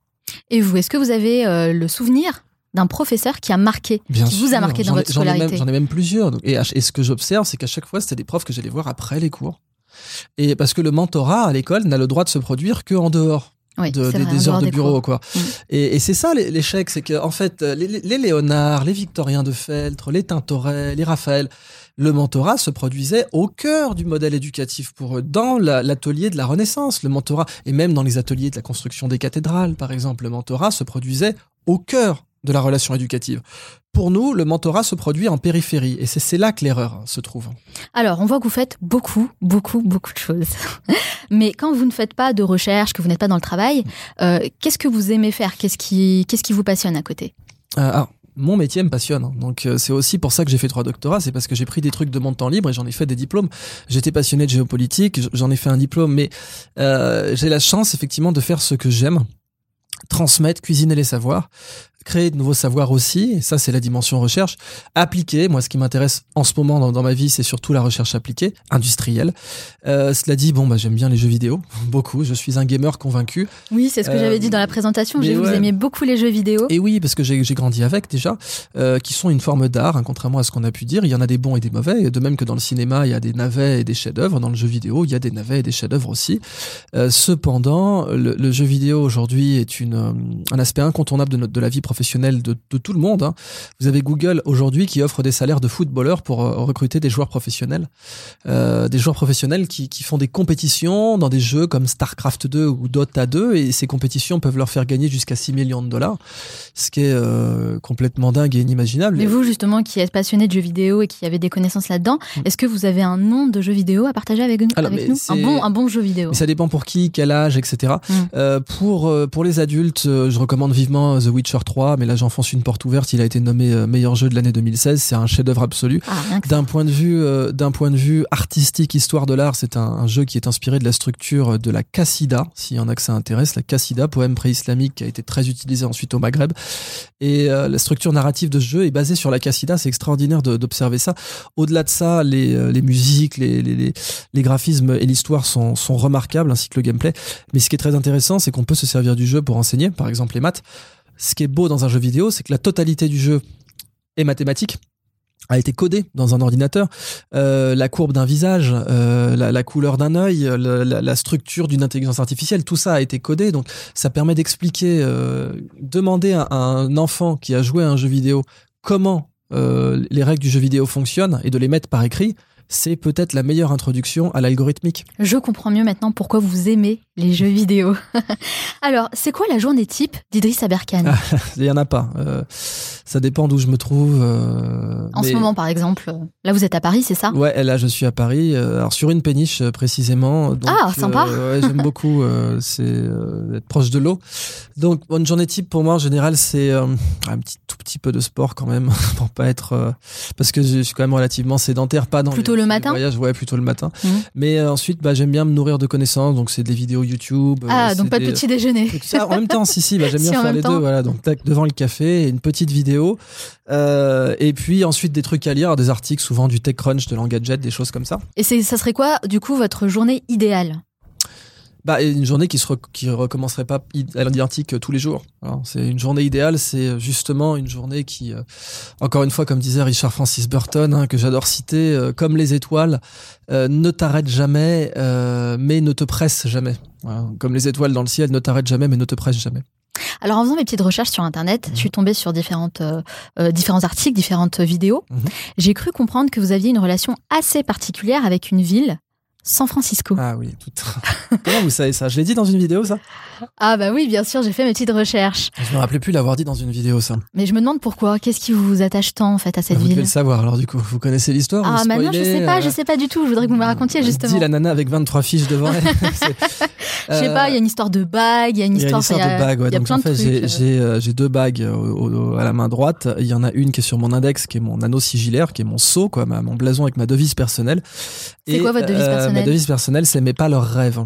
Et vous, est-ce que vous avez euh, le souvenir d'un professeur qui a marqué, Bien qui vous a marqué dans ai- votre scolarité J'en ai même plusieurs. Donc, et, ce que j'observe, c'est qu'à chaque fois, c'était des profs que j'allais voir après les cours. Et parce que le mentorat à l'école n'a le droit de se produire que en dehors Oui, de- c'est des, vrai, des en heures de bureau, cours. quoi. Mm. Et, et c'est ça l'é- l'échec, c'est que en fait, les, les- les Léonard, les Victoriens de Feltre, les Tintoret, les Raphaël, le mentorat se produisait au cœur du modèle éducatif pour eux, dans la- l'atelier de la Renaissance. Le mentorat, et même dans les ateliers de la construction des cathédrales, par exemple, le mentorat se produisait au cœur de la relation éducative. Pour nous, le mentorat se produit en périphérie, et c'est là que l'erreur se trouve. Alors, on voit que vous faites beaucoup, beaucoup, beaucoup de choses. Mais quand vous ne faites pas de recherche, que vous n'êtes pas dans le travail, euh, qu'est-ce que vous aimez faire? Qu'est-ce qui, qu'est-ce qui vous passionne à côté? Euh, alors, mon métier me passionne. hein. Donc, euh, c'est aussi pour ça que j'ai fait trois doctorats. C'est parce que j'ai pris des trucs de mon temps libre et j'en ai fait des diplômes. J'étais passionné de géopolitique, j'en ai fait un diplôme, mais euh, j'ai la chance, effectivement, de faire ce que j'aime. Transmettre, cuisiner les savoirs, créer de nouveaux savoirs aussi. Et ça, c'est la dimension recherche. Appliquée. Moi, ce qui m'intéresse en ce moment dans, dans ma vie, c'est surtout la recherche appliquée, industrielle. Euh, cela dit, bon, bah, j'aime bien les jeux vidéo. Beaucoup. Je suis un gamer convaincu. Oui, c'est ce que Euh, j'avais dit dans la présentation. J'ai vu vous aimiez beaucoup les jeux vidéo. Et oui, parce que j'ai grandi avec déjà, euh, qui sont une forme d'art, hein, contrairement à ce qu'on a pu dire. Il y en a des bons et des mauvais. Et de même que dans le cinéma, il y a des navets et des chefs-d'œuvre, dans le jeu vidéo, il y a des navets et des chefs-d'œuvre aussi. Euh, cependant, le, le jeu vidéo aujourd'hui est une, euh, un aspect incontournable de, notre, de la vie professionnelle de, de tout le monde. hein. Vous avez Google aujourd'hui qui offre des salaires de footballeurs pour euh, recruter des joueurs professionnels. Euh, des joueurs professionnels qui, qui font des compétitions dans des jeux comme StarCraft 2 ou Dota 2 et ces compétitions peuvent leur faire gagner jusqu'à 6 millions de dollars, ce qui est euh, complètement dingue et inimaginable. Mais vous, justement, qui êtes passionné de jeux vidéo et qui avez des connaissances là-dedans, Mm. est-ce que vous avez un nom de jeu vidéo à partager avec, nous- Alors, avec nous? Un bon, un bon jeu vidéo Mais ça dépend pour qui, quel âge, etc. Mm. Euh, pour pour les adultes, je recommande vivement The Witcher 3, mais là j'enfonce une porte ouverte. Il a été nommé euh, meilleur jeu de l'année 2016. C'est un chef-d'œuvre absolu. Ah. D'un point de vue, euh, d'un point de vue artistique, histoire de l'art, c'est un, un jeu qui est inspiré de la structure de la Qassida, s'il y en a que ça intéresse, la Qassida, poème pré-islamique qui a été très utilisé ensuite au Maghreb. Et euh, la structure narrative de ce jeu est basée sur la Qassida. C'est extraordinaire d'observer ça. Au-delà de ça, les, les musiques, les, les, les, les graphismes et l'histoire sont, sont remarquables, ainsi que le gameplay. Mais ce qui est très intéressant, c'est qu'on peut se servir du jeu pour enseigner, par exemple les maths. Ce qui est beau dans un jeu vidéo, c'est que la totalité du jeu est mathématique. a été codé dans un ordinateur. Euh, la courbe d'un visage, euh, la, couleur d'un œil, la, structure d'une intelligence artificielle, tout ça a été codé. Donc, ça permet d'expliquer, euh, demander à, un enfant qui a joué à un jeu vidéo comment les règles du jeu vidéo fonctionnent et de les mettre par écrit c'est peut-être la meilleure introduction à l'algorithmique. Je comprends mieux maintenant pourquoi vous aimez les jeux vidéo. Alors, c'est quoi la journée type d'Idriss Aberkan? Il n'y en a pas. Euh, ça dépend d'où je me trouve. Euh, en ce moment, par exemple. Là, vous êtes à Paris, c'est ça? Ouais, là, je suis à Paris. Euh, alors, sur une péniche, précisément. ah, sympa ouais, J'aime beaucoup c'est être proche de l'eau. Donc, une journée type, pour moi, en général, c'est un petit, tout petit peu de sport quand même, pour pas être... parce que je suis quand même relativement sédentaire, pas dans Plutôt le matin voyage, ouais, plutôt le matin. Mmh. Mais ensuite, bah, j'aime bien me nourrir de connaissances. Donc, c'est des vidéos YouTube. Ah, donc pas de petit déjeuner. en même temps, si, si, bah, j'aime bien faire les deux. Voilà, donc tac, devant le café, une petite vidéo. Euh, et puis ensuite des trucs à lire, des articles, souvent du TechCrunch, de l'Engadget, des choses comme ça. Et ça serait quoi, du coup, votre journée idéale? Bah, une journée qui se qui recommencerait pas à l'identique tous les jours. C'est une journée idéale, c'est justement une journée qui, euh, encore une fois, comme disait Richard Francis Burton, hein, que j'adore citer, euh, comme les étoiles, euh, ne t'arrête jamais, mais ne te presse jamais. Comme les étoiles dans le ciel, ne t'arrête jamais, mais ne te presse jamais. Alors en faisant mes petites recherches sur internet, je suis tombée sur différentes, différents articles, différentes vidéos. Mhm. J'ai cru comprendre que vous aviez une relation assez particulière avec une ville San Francisco. Ah oui, tout. Comment vous savez ça? Je l'ai dit dans une vidéo, ça? Ah bah oui, bien sûr, j'ai fait mes petites recherches. Je me rappelais plus l'avoir dit dans une vidéo, ça. Mais je me demande pourquoi. Qu'est-ce qui vous attache tant en fait à cette ah, ville Vous devez le savoir. Alors du coup, vous connaissez l'histoire Ah bah non, je sais pas, je euh, sais pas du tout. Je voudrais que vous me racontiez justement. Dit la nana avec 23 fiches devant elle. Je sais pas, il y a une histoire de bague, il y a une histoire, il y a une histoire de bague. Ouais. Donc en fait, euh. j'ai deux bagues à la main droite. Il y en a une qui est sur mon index, qui est mon anneau sigillaire, qui est mon sceau, quoi, mon blason avec ma devise personnelle. C'est quoi votre devise euh, personnelle Ma devise personnelle, c'est mais pas leurs rêves.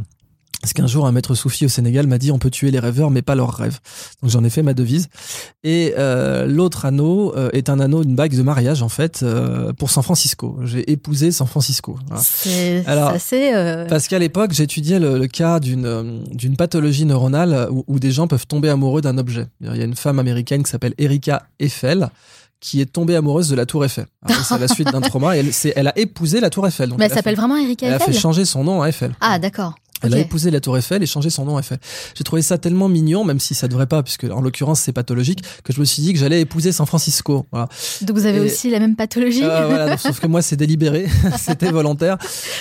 Parce qu'un jour, un maître soufi au Sénégal m'a dit on peut tuer les rêveurs, mais pas leurs rêves. Donc j'en ai fait ma devise. Et euh, l'autre anneau euh, est un anneau, une bague de mariage en fait euh, pour San Francisco. J'ai épousé San Francisco. C'est assez. Parce qu'à l'époque, j'étudiais le, le, cas d'une d'une pathologie neuronale où, où, des gens peuvent tomber amoureux d'un objet. Il y a une femme américaine qui s'appelle Erika Eiffel qui est tombée amoureuse de la Tour Eiffel. C'est la suite d'un trauma. elle, elle a épousé la Tour Eiffel. Mais elle, s'appelle vraiment Erika Eiffel. Elle a fait changer son nom à Eiffel. Ah, d'accord. Elle a épousé la Tour Eiffel et changé son nom Eiffel. J'ai trouvé ça tellement mignon, même si ça devrait pas, puisque en l'occurrence c'est pathologique, que je me suis dit que j'allais épouser San Francisco. Voilà. Donc vous avez aussi la même pathologie. Euh, voilà, sauf que moi c'est délibéré, c'était volontaire.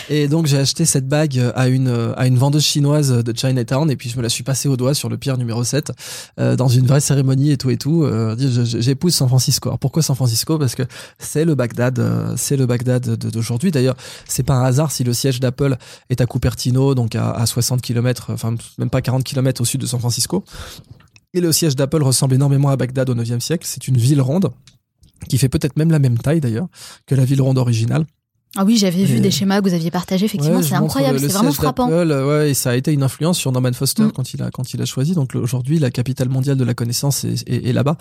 Et donc j'ai acheté cette bague à une à une vendeuse chinoise de Chinatown et puis je me la suis passée au doigt sur le pierre numéro 7 euh, dans une vraie cérémonie et tout et tout. Euh, J'épouse San Francisco. Alors pourquoi San Francisco? Parce que c'est le Bagdad, euh, c'est le Bagdad d'aujourd'hui. D'ailleurs, c'est pas un hasard si le siège d'Apple est à Cupertino, donc à, à 60 km enfin même pas 40 km au sud de San Francisco. Et le siège d'Apple ressemble énormément à Bagdad au 9e siècle. C'est une ville ronde, qui fait peut-être même la même taille d'ailleurs que la ville ronde originale. Ah oui, j'avais vu des schémas que vous aviez partagés, effectivement, c'est incroyable, c'est vraiment frappant. ouais, et ça a été une influence sur Norman Foster mm. quand il a quand il a choisi. Donc aujourd'hui, la capitale mondiale de la connaissance est, est, là-bas.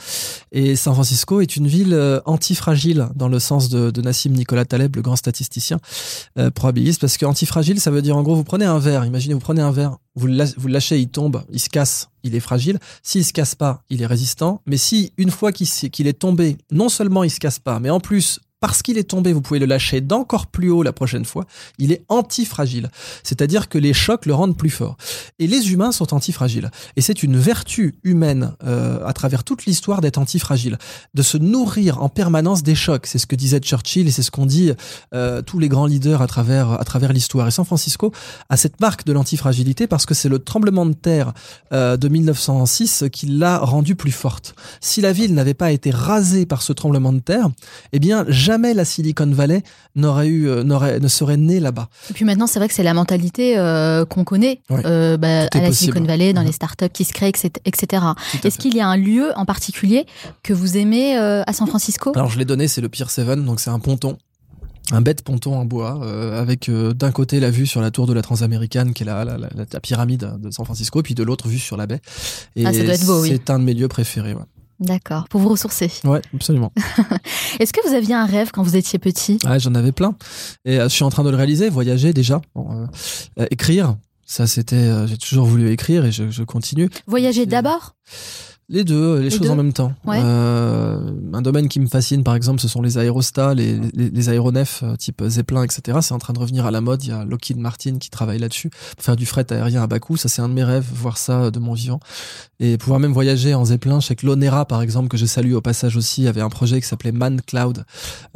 Et San Francisco est une ville euh, antifragile dans le sens de, de Nassim Nicolas Taleb, le grand statisticien euh, probabiliste, parce que antifragile, ça veut dire en gros, vous prenez un verre, imaginez, vous prenez un verre, vous le, vous lâchez, il tombe, il se casse, il est fragile. S'il se casse pas, il est résistant. Mais si une fois qu'il est tombé, non seulement il se casse pas, mais en plus parce qu'il est tombé, vous pouvez le lâcher d'encore plus haut la prochaine fois. Il est antifragile. C'est-à-dire que les chocs le rendent plus fort. Et les humains sont antifragiles. Et c'est une vertu humaine euh, à travers toute l'histoire d'être antifragile, de se nourrir en permanence des chocs. C'est ce que disait Churchill et c'est ce qu'ont dit euh, tous les grands leaders à travers à travers l'histoire. Et San Francisco a cette marque de l'antifragilité parce que c'est le tremblement de terre euh, de 1906 qui l'a rendue plus forte. Si la ville n'avait pas été rasée par ce tremblement de terre, eh bien la Silicon Valley n'aurait eu, euh, n'aurait, ne serait née là-bas. Et puis maintenant, c'est vrai que c'est la mentalité euh, qu'on connaît euh, bah, à la Silicon Valley, dans les startups qui se créent, etc. Est-ce qu'il y a un lieu en particulier que vous aimez à San Francisco? Alors je l'ai donné, c'est le Pier 7, donc c'est un ponton un bête ponton en bois avec d'un côté la vue sur la tour de la Transaméricaine qui est la, la, la, pyramide de San Francisco puis de l'autre vue sur la baie. Et ah, ça doit être beau, c'est un de mes lieux préférés ouais. D'accord, pour vous ressourcer. Ouais, absolument. Est-ce que vous aviez un rêve quand vous étiez petit? Ah, J'en avais plein. Et euh, je suis en train de le réaliser, voyager déjà, euh, euh, écrire. Ça, c'était, j'ai toujours voulu écrire et je, je continue. Voyager d'abord? Les deux, les, Les choses deux en même temps. Ouais. Euh, un domaine qui me fascine, par exemple, ce sont les aérostats, les, les, les aéronefs euh, type Zeppelin, etc. C'est en train de revenir à la mode. Il y a Lockheed Martin qui travaille là-dessus pour faire du fret aérien à bas coût. Ça, c'est un de mes rêves, voir ça de mon vivant. Et pouvoir même voyager en Zeppelin. Je sais que l'Onera, par exemple, que je salue au passage aussi, avait un projet qui s'appelait Man Cloud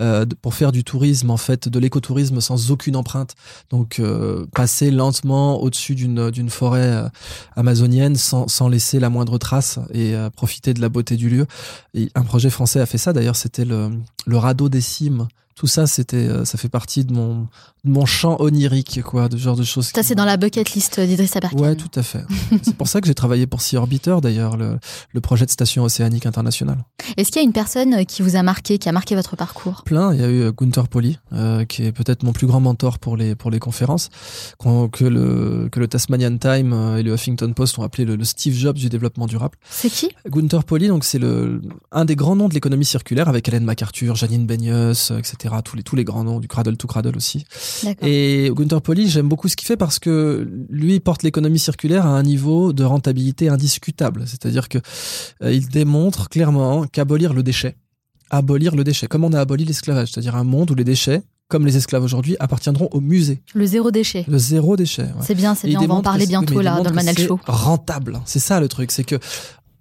euh, pour faire du tourisme, en fait, de l'écotourisme sans aucune empreinte. Donc, euh, passer lentement au-dessus d'une d'une forêt euh, amazonienne sans, sans laisser la moindre trace et profiter de la beauté du lieu. Et un projet français a fait ça d'ailleurs, c'était le radeau des cimes. Tout ça, c'était, euh, ça fait partie de mon, de mon champ onirique, quoi, de ce genre de choses. Ça, c'est dans la bucket list d'Idriss Aberkan. Ouais, tout à fait. c'est pour ça que j'ai travaillé pour Sea Orbiter d'ailleurs, le, le projet de station océanique internationale. Est-ce qu'il y a une personne qui vous a marqué, qui a marqué votre parcours? Plein. Il y a eu euh, Gunther Poli, euh, qui est peut-être mon plus grand mentor pour les pour les conférences, que le que le Tasmanian Time et le Huffington Post ont appelé le, le Steve Jobs du développement durable. C'est qui? Gunther Poli, donc c'est le un des grands noms de l'économie circulaire avec Hélène MacArthur, Janine Benyus, euh, etc. Tous les tous les grands noms du cradle to cradle aussi. Et Gunther Poli, j'aime beaucoup ce qu'il fait parce que lui porte l'économie circulaire à un niveau de rentabilité indiscutable. C'est-à-dire que euh, il démontre clairement qu'abolir le déchet, abolir le déchet, comme on a aboli l'esclavage, c'est-à-dire un monde où les déchets, comme les esclaves aujourd'hui, appartiendront au musée. Le zéro déchet. Le zéro déchet. ouais. C'est bien, c'est bien. On va en parler que bientôt là dans le Manal Show. Rentable. C'est ça le truc, c'est que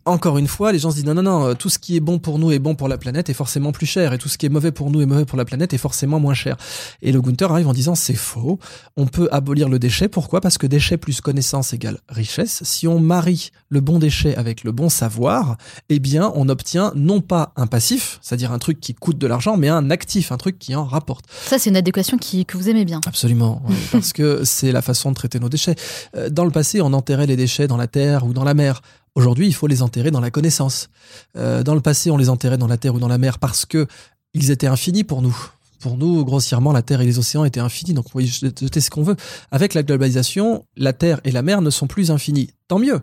encore une fois, les gens se disent non, non, non, tout ce qui est bon pour nous est bon pour la planète est forcément plus cher, et tout ce qui est mauvais pour nous est mauvais pour la planète est forcément moins cher. Et le Gunther arrive en disant c'est faux, on peut abolir le déchet. Pourquoi? Parce que déchet plus connaissance égale richesse. Si on marie le bon déchet avec le bon savoir, eh bien, on obtient non pas un passif, c'est-à-dire un truc qui coûte de l'argent, mais un actif, un truc qui en rapporte. Ça, c'est une adéquation qui, que vous aimez bien. Absolument, oui, parce que c'est la façon de traiter nos déchets. Euh, Dans le passé, on enterrait les déchets dans la terre ou dans la mer. Aujourd'hui, il faut les enterrer dans la connaissance. Euh, dans le passé, on les enterrait dans la terre ou dans la mer parce que ils étaient infinis pour nous. Pour nous, grossièrement, la terre et les océans étaient infinis, donc on pouvait jeter ce qu'on veut. Avec la globalisation, la terre et la mer ne sont plus infinis. Tant mieux.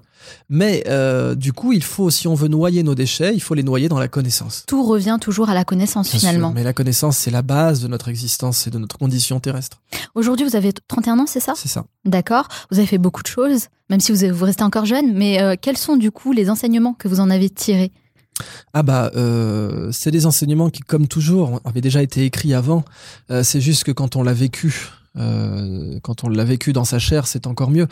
Mais euh, du coup, il faut, si on veut noyer nos déchets, il faut les noyer dans la connaissance. Tout revient toujours à la connaissance Bien sûr, finalement. mais la connaissance, c'est la base de notre existence et de notre condition terrestre. Aujourd'hui, vous avez 31 ans, c'est ça? C'est ça. D'accord. Vous avez fait beaucoup de choses, même si vous, vous restez encore jeune. Mais euh, quels sont du coup les enseignements que vous en avez tirés? Ah bah, euh, c'est des enseignements qui, comme toujours, avaient déjà été écrits avant. Euh, c'est juste que quand on l'a vécu, euh, quand on l'a vécu dans sa chair, c'est encore mieux.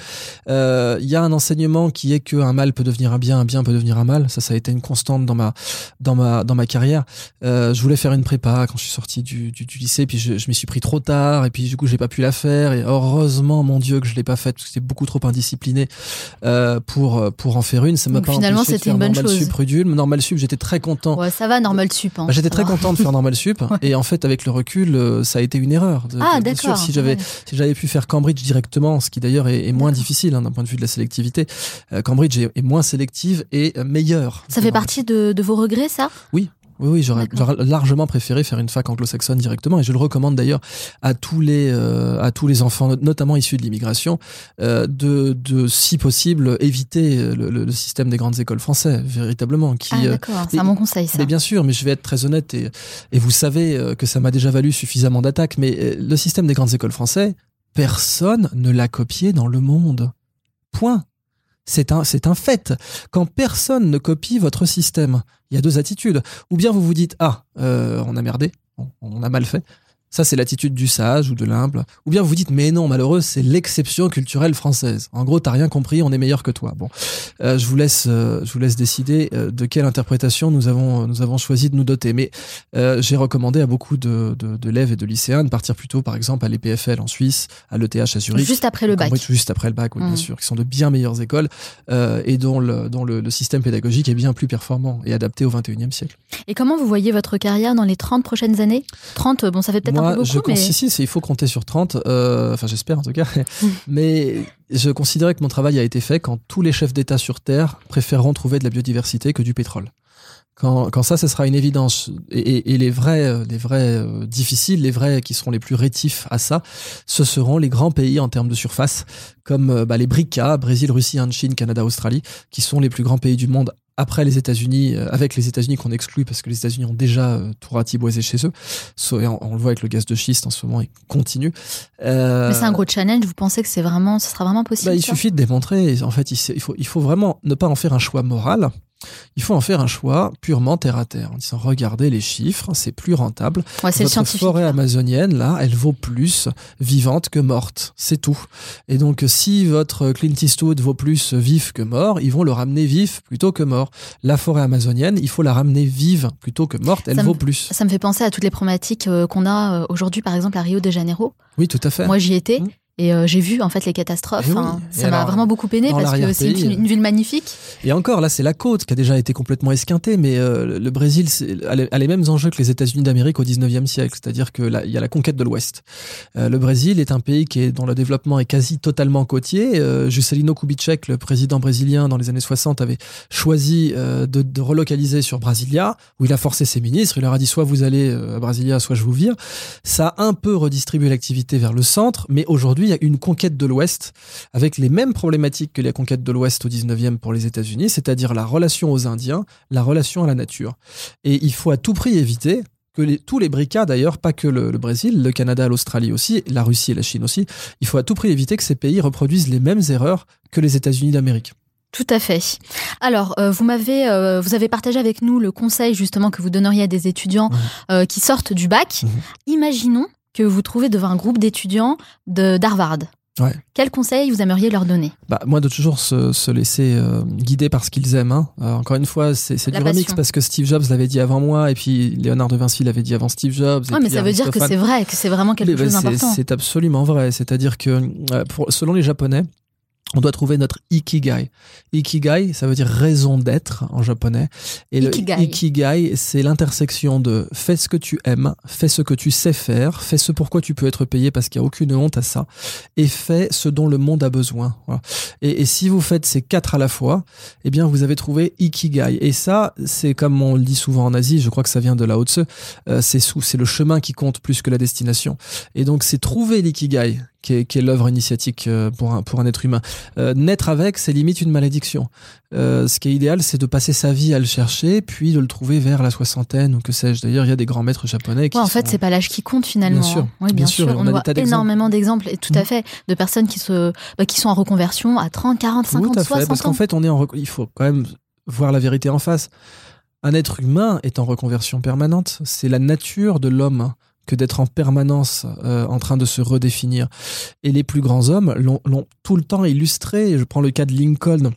Euh, Il y a un enseignement qui est que un mal peut devenir un bien, un bien peut devenir un mal. Ça, ça a été une constante dans ma dans ma dans ma carrière. Euh, je voulais faire une prépa quand je suis sorti du, du, du lycée, puis je, je m'y suis pris trop tard, et puis du coup j'ai pas pu la faire. Et heureusement, mon Dieu, que je l'ai pas faite parce que j'étais beaucoup trop indiscipliné euh, pour pour en faire une. Ça m'a pas finalement, c'était une bonne normal chose. sup Rudule. Normal sup, j'étais très content. Ouais, Ça va, normal sup. hein. Bah, J'étais très va. content de faire normal sup et en fait avec le recul euh, ça a été une erreur. De- Ah, d'accord. si j'avais Si j'avais pu faire Cambridge directement, ce qui d'ailleurs est, est moins difficile hein, d'un point de vue de la sélectivité, euh, Cambridge est, est moins sélective et euh, meilleure. Ça fait partie de, de vos regrets, ça? Oui, oui, j'aurais D'accord. j'aurais largement préféré faire une fac anglo-saxonne directement, et je le recommande d'ailleurs à tous les euh, à tous les enfants, notamment issus de l'immigration, euh, de, de si possible éviter le, le- le système des grandes écoles françaises, véritablement, qui Ah, euh, d'accord. C'est un bon conseil, ça. mais bien sûr, mais je vais être très honnête et, et vous savez euh, que ça m'a déjà valu suffisamment d'attaques, mais euh, le système des grandes écoles français, personne ne l'a copié dans le monde. Point. C'est un, fait. Quand personne ne copie votre système, il y a deux attitudes. Ou bien vous vous dites, ah, euh, on a merdé, on a mal fait. Ça, c'est l'attitude du sage ou de l'humble. Ou bien vous dites, mais non, malheureux, c'est l'exception culturelle française. En gros, t'as rien compris, on est meilleur que toi. Bon, euh, je vous laisse, euh, je vous laisse décider euh, de quelle interprétation nous avons, nous avons choisi de nous doter. Mais j'ai recommandé à beaucoup de, de, d'élèves et de lycéens de partir plutôt, par exemple, à l'EPFL en Suisse, à l'ETH à Zurich. Juste après le bac. Juste après le bac, oui, bien Mm. sûr, qui sont de bien meilleures écoles et dont, le, dont le, le système pédagogique est bien plus performant et adapté au 21e siècle. Et comment vous voyez votre carrière dans les 30 prochaines années? 30, bon, ça fait peut-être Moi, je mais... si, si, il faut compter sur 30, euh, enfin j'espère en tout cas, mais je considérais que mon travail a été fait quand tous les chefs d'État sur Terre préféreront trouver de la biodiversité que du pétrole. Quand, quand ça, ce sera une évidence. Et, et- et les vrais, les vrais euh, difficiles, les vrais qui seront les plus rétifs à ça, ce seront les grands pays en termes de surface, comme euh, bah, les BRICA, Brésil, Russie, Inde, Chine, Canada, Australie, qui sont les plus grands pays du monde après les États-Unis, euh, avec les États-Unis qu'on exclut parce que les États-Unis ont déjà euh, tout ratiboisé chez eux. So- et on, on le voit avec le gaz de schiste en ce moment, il continue. Euh, Mais c'est un gros challenge, vous pensez que c'est vraiment, ce sera vraiment possible bah, il suffit de démontrer. En fait, il, s- il faut, il faut vraiment ne pas en faire un choix moral. Il faut en faire un choix purement terre à terre, en disant regardez les chiffres, c'est plus rentable. Ouais, Votre forêt amazonienne, là, elle vaut plus vivante que morte. C'est tout. Et donc, si votre Clint Eastwood vaut plus vif que mort, ils vont le ramener vif plutôt que mort. La forêt amazonienne, il faut la ramener vive plutôt que morte. Elle Ça me- vaut plus. Ça me fait penser à toutes les problématiques euh, qu'on a euh, aujourd'hui, par exemple à Rio de Janeiro. Oui, tout à fait. Moi, j'y étais. Mm. Et euh, j'ai vu en fait les catastrophes. Eh oui. hein. Ça m'a vraiment beaucoup peiné parce que c'est une, ville magnifique. Et encore, là, c'est la côte qui a déjà été complètement esquintée, mais euh, le Brésil a les, a les mêmes enjeux que les États-Unis d'Amérique au 19e siècle, c'est-à-dire que là, il y a la conquête de l'Ouest. Euh, le Brésil est un pays qui est, dont le développement est quasi totalement côtier. Euh, Juscelino Kubitschek, le président brésilien dans les années 60, avait choisi euh, de, de relocaliser sur Brasilia, où il a forcé ses ministres. Il leur a dit soit vous allez euh, à Brasilia, soit je vous vire. Ça a un peu redistribué l'activité vers le centre, mais aujourd'hui, il y a une conquête de l'Ouest avec les mêmes problématiques que les conquêtes de l'Ouest au 19e pour les États-Unis, c'est-à-dire la relation aux Indiens, la relation à la nature. Et il faut à tout prix éviter que les- tous les bricas, d'ailleurs, pas que le, le Brésil, le Canada, l'Australie aussi, la Russie et la Chine aussi, il faut à tout prix éviter que ces pays reproduisent les mêmes erreurs que les États-Unis d'Amérique. Tout à fait. Alors, euh, vous m'avez, euh, vous avez partagé avec nous le conseil justement que vous donneriez à des étudiants euh, qui sortent du bac. Mhm. Imaginons que vous trouvez devant un groupe d'étudiants d'Harvard. Ouais. Quel conseil vous aimeriez leur donner? Bah, moi, de toujours se, se laisser euh, guider par ce qu'ils aiment. hein. Euh, encore une fois, c'est du remix parce que Steve Jobs l'avait dit avant moi, et puis Léonard de Vinci l'avait dit avant Steve Jobs. et Ouais, mais puis ça veut dire que c'est vrai, que c'est vraiment quelque Mais, bah, chose c'est- d'important. C'est absolument vrai. C'est-à-dire que euh, pour, selon les Japonais, on doit trouver notre ikigai. Ikigai, ça veut dire raison d'être en japonais. Et Ikigai. le ikigai, c'est l'intersection de fais ce que tu aimes, fais ce que tu sais faire, fais ce pourquoi tu peux être payé parce qu'il n'y a aucune honte à ça, et fais ce dont le monde a besoin. Voilà. Et, et si vous faites ces quatre à la fois, eh bien, vous avez trouvé ikigai. Et ça, c'est comme on le dit souvent en Asie, je crois que ça vient de Lao Tse, euh, c'est le chemin qui compte plus que la destination. Et donc, c'est trouver l'ikigai qui est, qui est l'œuvre initiatique euh, pour un, pour un être humain. Euh, naître avec, c'est limite une malédiction. Euh, ce qui est idéal, c'est de passer sa vie à le chercher, puis de le trouver vers la soixantaine ou que sais-je. D'ailleurs, il y a des grands maîtres japonais qui Ouais, en fait, sont- c'est pas l'âge qui compte finalement. Bien sûr, hein. Oui, bien, bien sûr. on On, a voit énormément d'exemples, et tout à Mm. fait, de personnes qui, se, bah, qui sont en reconversion à 30, 40, 50, Tout à fait, 60 parce qu'en fait, on est en rec- il faut quand même voir la vérité en face. Un être humain est en reconversion permanente. C'est la nature de l'homme que d'être en permanence euh, en train de se redéfinir. Et les plus grands hommes l'ont tout le temps illustré. Je prends le cas de Lincoln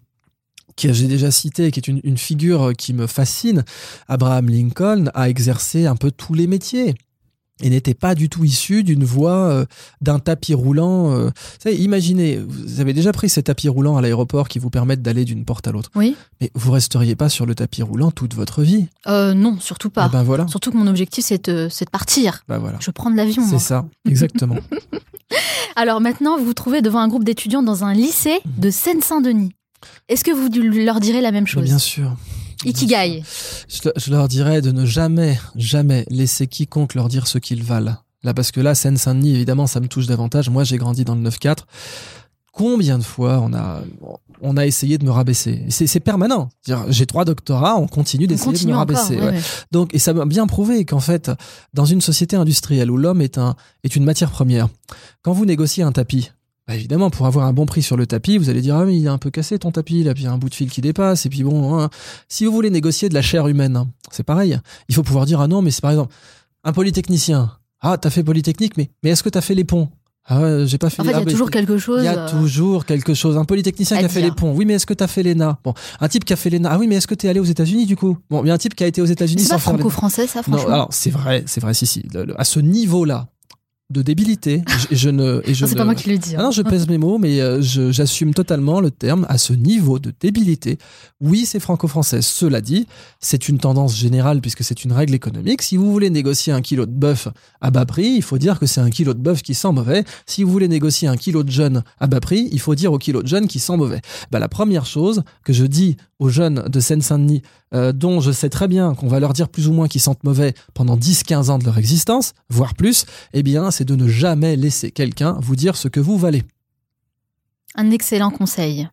que j'ai déjà cité, qui est une figure qui me fascine. Abraham Lincoln a exercé un peu tous les métiers et n'était pas du tout issu d'une voie euh, d'un tapis roulant. euh. Vous savez, imaginez, vous avez déjà pris ces tapis roulants à l'aéroport qui vous permettent d'aller d'une porte à l'autre. Oui. Mais vous resteriez pas sur le tapis roulant toute votre vie. Euh, non, surtout pas. Eh ben voilà. Surtout que mon objectif, c'est de, c'est de partir. Bah voilà. Je prends de l'avion. C'est ça, exactement. Alors maintenant, vous vous trouvez devant un groupe d'étudiants dans un lycée de Seine-Saint-Denis. Est-ce que vous leur direz la même chose bien sûr. Ikigai. Je, je leur dirais de ne jamais, jamais laisser quiconque leur dire ce qu'ils valent. Là, parce que là, Seine-Saint-Denis, évidemment, ça me touche davantage. Moi, j'ai grandi dans le 9-4. Combien de fois on a, on a essayé de me rabaisser? C'est permanent. J'ai trois doctorats, on continue On d'essayer de me rabaisser. ouais, ouais. ouais. Donc, et ça m'a bien prouvé qu'en fait, dans une société industrielle où l'homme est, un, est une matière première, quand vous négociez un tapis, bah évidemment, pour avoir un bon prix sur le tapis, vous allez dire ah mais il est un peu cassé ton tapis, là, puis il y a un bout de fil qui dépasse, et puis bon, hein. si vous voulez négocier de la chair humaine, hein, c'est pareil. Il faut pouvoir dire ah non, mais c'est par exemple un polytechnicien. Ah, t'as fait polytechnique, mais mais est-ce que t'as fait les ponts? Ah, j'ai pas fait. En fait, il ah, y a bah, toujours quelque chose. il y a euh, toujours quelque chose. Un polytechnicien qui a fait les ponts. Oui, mais est-ce que tu as fait l'ENA? Bon, un type qui a fait l'ENA. Ah oui, mais est-ce que tu es allé aux États-Unis du coup? Bon, il y a un type qui a été aux États-Unis C'est pas franco-français, ça, Non, franchement. alors c'est vrai, c'est vrai, si, si. À ce niveau-là de débilité, je, je ne. Et je Non, c'est ne- pas moi qui le dis. Ah hein. non, je pèse mes mots, mais euh, je- j'assume totalement le terme. À ce niveau de débilité, oui, c'est franco-français. Cela dit, c'est une tendance générale puisque c'est une règle économique. Si vous voulez négocier un kilo de bœuf à bas prix, il faut dire que c'est un kilo de bœuf qui sent mauvais. Si vous voulez négocier un kilo de jeune à bas prix, il faut dire au kilo de jeune qui sent mauvais. Bah, la première chose que je dis aux jeunes de Seine-Saint-Denis, euh, dont je sais très bien qu'on va leur dire plus ou moins qu'ils sentent mauvais pendant 10-15 ans de leur existence, voire plus, eh bien, c'est de ne jamais laisser quelqu'un vous dire ce que vous valez. Un excellent conseil.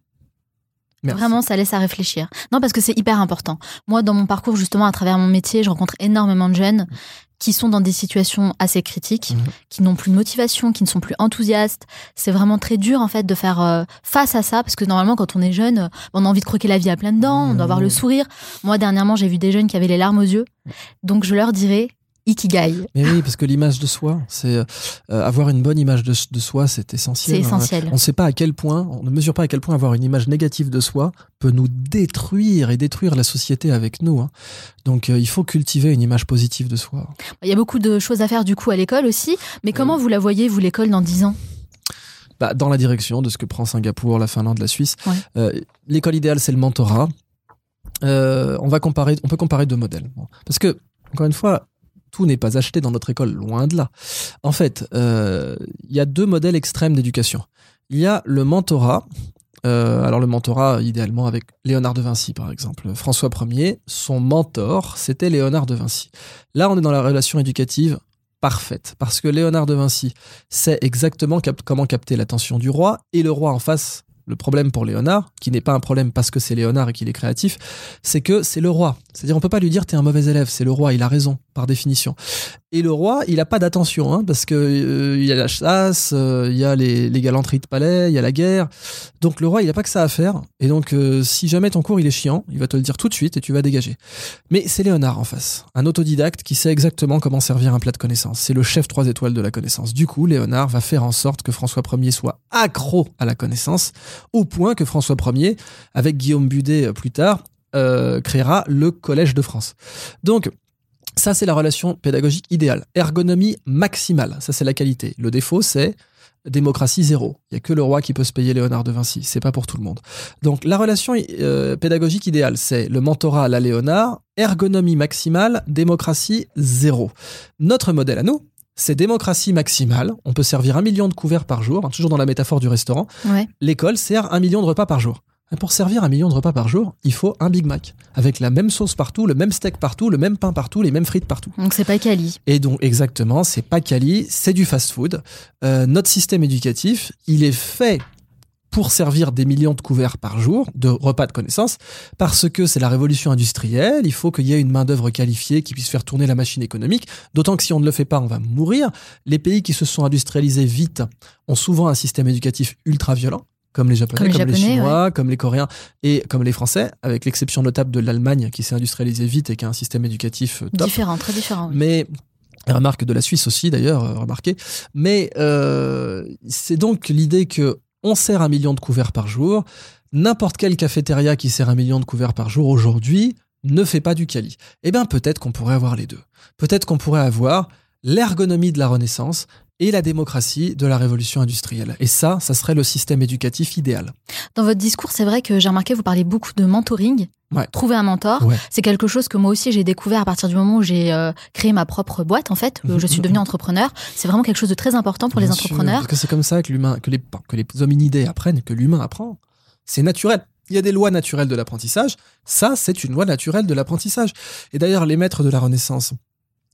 Merci. Vraiment, ça laisse à réfléchir. Non, parce que c'est hyper important. Moi, dans mon parcours, justement, à travers mon métier, je rencontre énormément de jeunes qui sont dans des situations assez critiques, Mhm. qui n'ont plus de motivation, qui ne sont plus enthousiastes. C'est vraiment très dur, en fait, de faire euh, face à ça, parce que normalement, quand on est jeune, on a envie de croquer la vie à pleines dents, on doit avoir le Mhm. sourire. Moi, dernièrement, j'ai vu des jeunes qui avaient les larmes aux yeux. Donc, je leur dirais, Ikigai, Mais oui, parce que l'image de soi, c'est euh, avoir une bonne image de, de soi, c'est essentiel. c'est hein. essentiel. On ne sait pas à quel point, on ne mesure pas à quel point avoir une image négative de soi peut nous détruire et détruire la société avec nous. hein. Donc euh, il faut cultiver une image positive de soi. Il y a beaucoup de choses à faire, du coup, à l'école aussi. Mais comment vous la voyez, vous, l'école, dans 10 ans? Bah, dans la direction de ce que prend Singapour, la Finlande, la Suisse. Ouais. Euh, L'école idéale, c'est le mentorat. Euh, on va comparer, on peut comparer deux modèles. Parce que, encore une fois, tout n'est pas acheté dans notre école, loin de là. En fait, euh, il y a deux modèles extrêmes d'éducation. Il y a le mentorat. Euh, alors le mentorat, idéalement avec Léonard de Vinci, par exemple. François Ier, son mentor, c'était Léonard de Vinci. Là, on est dans la relation éducative parfaite, parce que Léonard de Vinci sait exactement comment capter l'attention du roi, et le roi en face, le problème pour Léonard, qui n'est pas un problème parce que c'est Léonard et qu'il est créatif, c'est que c'est le roi. C'est-à-dire, on peut pas lui dire t'es un mauvais élève, c'est le roi, il a raison, par définition. Et le roi, il a pas d'attention, hein, parce que euh, il y a la chasse, euh, il y a les, les galanteries de palais, il y a la guerre. Donc le roi, il a pas que ça à faire. Et donc, euh, si jamais ton cours il est chiant, il va te le dire tout de suite et tu vas dégager. Mais c'est Léonard en face, un autodidacte qui sait exactement comment servir un plat de connaissances. C'est le chef trois étoiles de la connaissance. Du coup, Léonard va faire en sorte que François Ier soit accro à la connaissance, au point que François Ier, avec Guillaume Budet euh, plus tard, euh, créera le Collège de France. Donc, ça, c'est la relation pédagogique idéale. Ergonomie maximale, ça, c'est la qualité. Le défaut, c'est démocratie zéro. Il n'y a que le roi qui peut se payer Léonard de Vinci. C'est pas pour tout le monde. Donc, la relation euh, pédagogique idéale, c'est le mentorat à la Léonard, ergonomie maximale, démocratie zéro. Notre modèle à nous, c'est démocratie maximale. On peut servir un million de couverts par jour, hein, toujours dans la métaphore du restaurant. Ouais. L'école sert un million de repas par jour. Pour servir un million de repas par jour, il faut un Big Mac. Avec la même sauce partout, le même steak partout, le même pain partout, les mêmes frites partout. Donc, c'est pas quali. Et donc, exactement, c'est pas quali, c'est du fast-food. Euh, notre système éducatif, il est fait pour servir des millions de couverts par jour, de repas de connaissances, parce que c'est la révolution industrielle, il faut qu'il y ait une main-d'œuvre qualifiée qui puisse faire tourner la machine économique, d'autant que si on ne le fait pas, on va mourir. Les pays qui se sont industrialisés vite ont souvent un système éducatif ultra violent. Comme les Japonais, Comme comme les Chinois, comme les Coréens et comme les Français, avec l'exception notable de l'Allemagne qui s'est industrialisée vite et qui a un système éducatif euh, top. Différent, très différent. oui. Mais remarque de la Suisse aussi d'ailleurs, euh, remarquez. Mais euh, c'est donc l'idée que on sert un million de couverts par jour. N'importe quelle cafétéria qui sert un million de couverts par jour aujourd'hui ne fait pas du quali. Eh bien, peut-être qu'on pourrait avoir les deux. Peut-être qu'on pourrait avoir l'ergonomie de la Renaissance et la démocratie de la révolution industrielle. Et ça, ça serait le système éducatif idéal. Dans votre discours, c'est vrai que j'ai remarqué, vous parlez beaucoup de mentoring. Ouais. Trouver un mentor, Ouais. c'est quelque chose que moi aussi j'ai découvert à partir du moment où j'ai euh, créé ma propre boîte. En fait, où je suis devenue entrepreneur. C'est vraiment quelque chose de très important pour les sûr, entrepreneurs. parce que c'est comme ça que l'humain, que les, que les hominidés apprennent, que l'humain apprend. C'est naturel. Il y a des lois naturelles de l'apprentissage. Ça, c'est une loi naturelle de l'apprentissage. Et d'ailleurs, les maîtres de la Renaissance